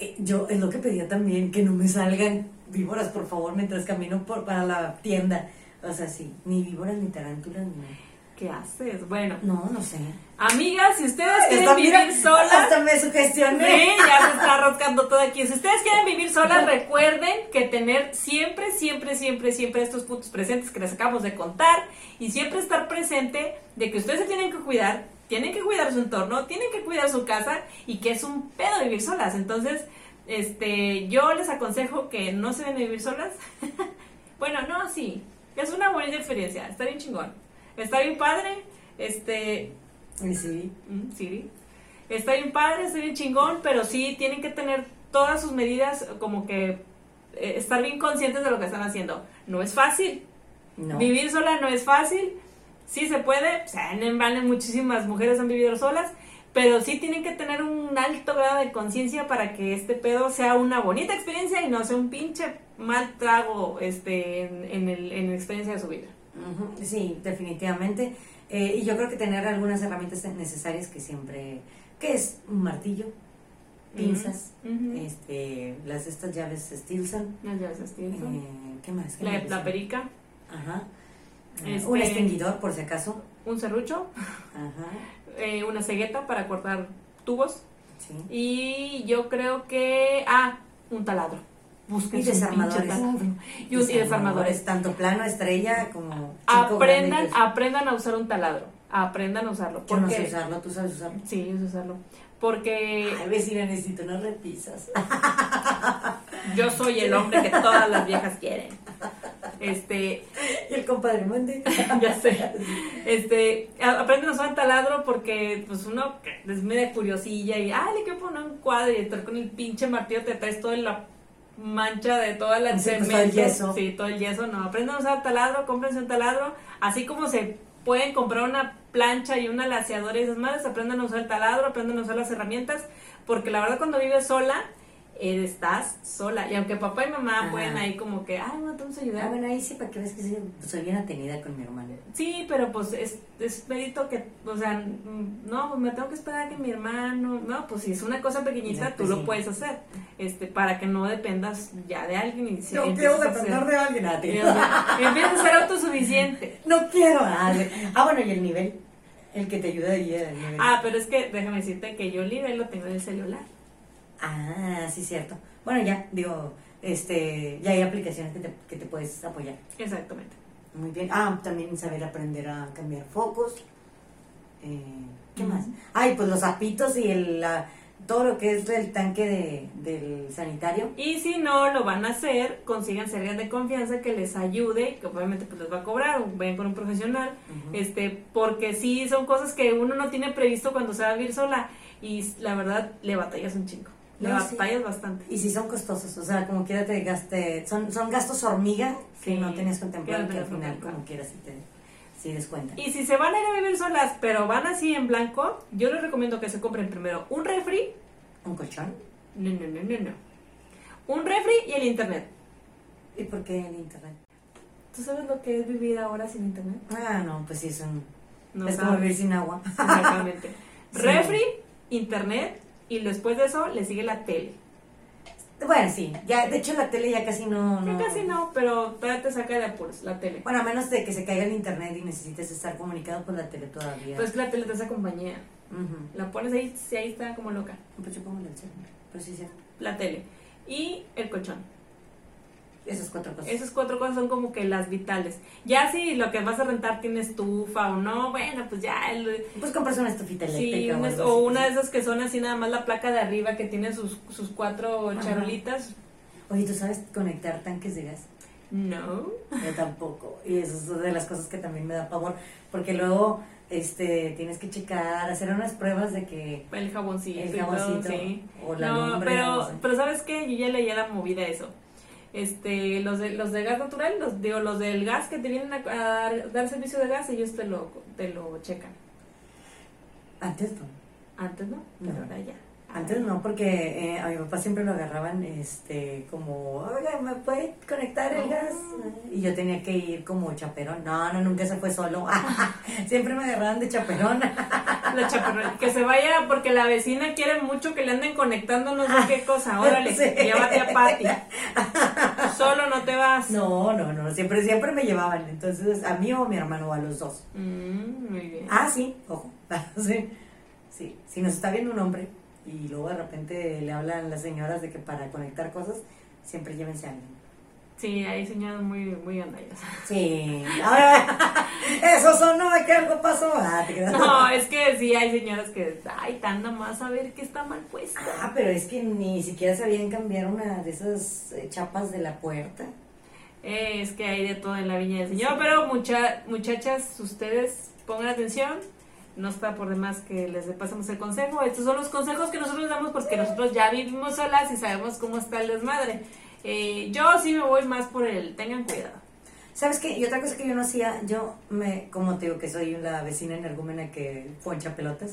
Eh, yo es lo que pedía también, que no me salgan víboras, por favor, mientras camino por, para la tienda. O sea, sí, ni víboras, ni tarántulas, ni... ¿Qué haces? Bueno, No, no sé. amigas, si ustedes quieren mira, vivir solas, hasta me sugestioné. Sí, ya se está rascando todo aquí. Si ustedes quieren vivir solas, recuerden que tener siempre, siempre, siempre, siempre estos puntos presentes que les acabamos de contar y siempre estar presente de que ustedes se tienen que cuidar, tienen que cuidar su entorno, tienen que cuidar su casa y que es un pedo vivir solas. Entonces, este, yo les aconsejo que no se den a vivir solas. bueno, no, sí, es una buena experiencia, está bien chingón, está bien padre, este, Y sí. Siri. Está bien padre, está bien chingón, pero sí tienen que tener todas sus medidas como que eh, estar bien conscientes de lo que están haciendo. No es fácil. No. Vivir sola no es fácil. Sí se puede. O sea, en Vale muchísimas mujeres han vivido solas. Pero sí tienen que tener un alto grado de conciencia para que este pedo sea una bonita experiencia y no sea un pinche mal trago este, en, en el- en la experiencia de su vida. Sí, definitivamente. Eh, y yo creo que tener algunas herramientas necesarias que siempre, que es un martillo, pinzas, este, las estas llaves Stilson, Las llaves Stilson. eh, ¿qué más? ¿Qué la, más la decía? perica. Ajá. Este- Un extinguidor, por si acaso. Un serrucho. Ajá. eh, una cegueta para cortar tubos Sí. y yo creo que ah un taladro busquen Y desarmadores. y, un- y desarmadores Tanto plano, estrella, como. aprendan aprendan a usar un taladro aprendan a usarlo Yo no sé usarlo, tú sabes usarlo. sí yo sé usarlo porque Ay, vecina, necesito unas repisas. yo soy el hombre que todas las viejas quieren este y el compadre mande. ya sé. Este, aprenden a usar el taladro porque, pues, uno es media curiosilla y, ah, le quiero poner un cuadro y estar con el pinche martillo te traes toda la mancha de toda la Sí, cemento. todo el yeso. Sí, todo el yeso, no. Aprendan a usar taladro, cómprense un taladro, así como se pueden comprar una plancha y una laseadora y esas madres, aprendan a usar el taladro, aprendan a usar las herramientas, porque la verdad cuando vives sola, estás sola. Y aunque papá y mamá pueden ahí como que, ay, no, te vamos a ayudar. Ah, bueno, ahí sí, para que veas que soy, soy bien atenida con mi hermano. Sí, pero pues es, es mérito que, o sea, no, pues me tengo que esperar a que mi hermano, no, pues si es una cosa pequeñita, tú lo puedes hacer, este, para que no dependas ya de alguien y si No quiero a depender de alguien. Y te- empiezas a ser autosuficiente. No quiero. Ah, ah, bueno, y el nivel. El que te ayuda ahí, el nivel. Ah, pero es que déjame decirte que yo el nivel lo tengo en el celular. Ah, sí, cierto. Bueno, ya, digo, este, ya hay aplicaciones que te, que te puedes apoyar. Exactamente. Muy bien. Ah, también saber aprender a cambiar focos. Eh, ¿Qué más? Ay, pues los zapitos y el, la- todo lo que es el tanque de, del sanitario. Y si no lo van a hacer, consigan alguien de confianza que les ayude, que obviamente pues les va a cobrar, o vayan con un profesional, este, porque sí son cosas que uno no tiene previsto cuando se va a vivir sola y la verdad le batallas un chingo, le No, sí. batallas bastante. Y si son costosos, o sea, como quiera te gaste, son, son gastos hormiga que Sí, no tenías contemplado, que al final como quieras sí te sí descuentan. Y si se van a ir a vivir solas, pero van así en blanco, yo les recomiendo que se compren primero un refri, ¿Un colchón? no, no, no, no, no, un refri y el internet. ¿Y por qué el internet? ¿Tú sabes lo que es vivir ahora sin internet? Ah, no, pues sí, es un... No es como vivir sin agua. Exactamente. Sí. Refri, internet y después de eso le sigue la tele. Bueno, sí, ya, de hecho la tele ya casi no... Ya no casi no, pero todavía te saca de apuros la tele. Bueno, a menos de que se caiga el internet y necesites estar comunicado con la tele todavía. Pues que la tele te hace compañía. La pones ahí, sí, ahí está como loca. Pues yo pongo celular. Pero sí, sí. La tele. Y el colchón. Esas cuatro cosas. Esas cuatro cosas son como que las vitales. Ya si lo que vas a rentar tiene estufa o no, bueno, pues ya el, Pues compras una estufita Sí, eléctrica. una- algo o una de esas que son así nada más la placa de arriba que tiene sus, sus cuatro Ajá. charolitas. Oye, ¿tú sabes conectar tanques de gas? No. Yo tampoco. Y eso es una de las cosas que también me da pavor. Porque luego este, tienes que checar, hacer unas pruebas de que El jaboncito. el jaboncito sí. o la No, lumbre. pero, no sé. pero ¿sabes qué? Yo ya leía la movida eso. Este, los de, los de gas natural, los, digo, los del gas que te vienen a, a dar servicio de gas, ellos te lo, te lo checan. Antes no. Antes no, pero No. ahora ya. Antes no, porque eh, a mi papá siempre lo agarraban este como, oiga, ¿me puede conectar el gas? Y yo tenía que ir como chaperón. No, no, nunca se fue solo. siempre me agarraban de chaperón. La chaparra- que se vaya porque la vecina quiere mucho que le anden conectando no sé qué cosa. Órale, Sí. llévate a Patty. Solo no te vas. No, no, no, siempre, siempre me llevaban. Entonces, a mí o a mi hermano o a los dos. Mm, muy bien. Ah, sí, ojo. sí, sí. Si nos está viendo un hombre y luego de repente le hablan las señoras de que para conectar cosas, siempre llévense a alguien. Sí, hay señoras muy, muy andallas. Sí. Ahora, eso sonó de que algo pasó. Ah, te. No, es que sí hay señoras que, ay, tan nada más a ver qué está mal puesta. Ah, pero es que ni siquiera sabían cambiar una de esas eh, chapas de la puerta. Eh, es que hay de todo en la viña del Señor, pero mucha, muchachas, ustedes pongan atención. No está por demás que les pasemos el consejo. Estos son los consejos que nosotros damos porque nosotros ya vivimos solas y sabemos cómo está el desmadre. Eh, yo sí me voy más por el tengan cuidado. ¿Sabes qué? Y otra cosa que yo no hacía, yo me, como te digo que soy la vecina energúmena que poncha pelotas,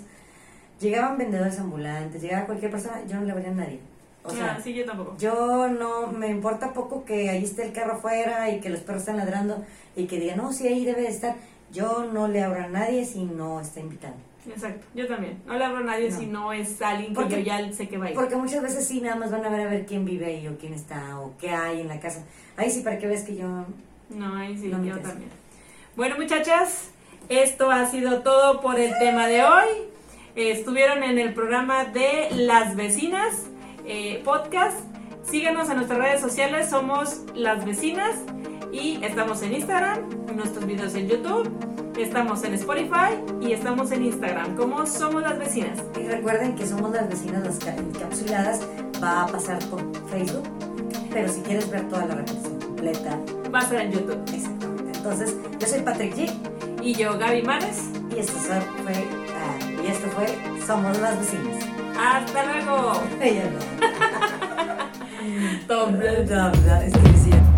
llegaban vendedores ambulantes, llegaba cualquier persona, yo no le abría a nadie. O sea, Ah, sí, yo tampoco. yo no, me importa poco que ahí esté el carro afuera y que los perros están ladrando y que digan, no, sí, ahí debe de estar. Yo no le abro a nadie si no está invitado. Exacto, yo también. No le hablo a nadie No. si no es alguien que Porque- yo ya sé que va a ir. Porque muchas veces sí, nada más van a ver a ver quién vive ahí o quién está o qué hay en la casa. Ahí sí, para que veas que yo... No, ahí sí, No yo interesa. también. Bueno, muchachas, esto ha sido todo por el tema de hoy. Eh, estuvieron en el programa de Las Vecinas eh, Podcast. Síganos en nuestras redes sociales, somos Las Vecinas y estamos en Instagram, en nuestros videos en YouTube, estamos en Spotify y estamos en Instagram como Somos Las Vecinas. Y recuerden que somos las vecinas las ca- encapsuladas, va a pasar por Facebook, pero si quieres ver toda la repetición completa, Va a ser en YouTube. exactamente. Entonces, yo soy Patrick G Y yo, Gaby Mares. y esto fue, ah, y esto fue Somos las vecinas. Hasta luego. Dobra, dobra, jest to wizja.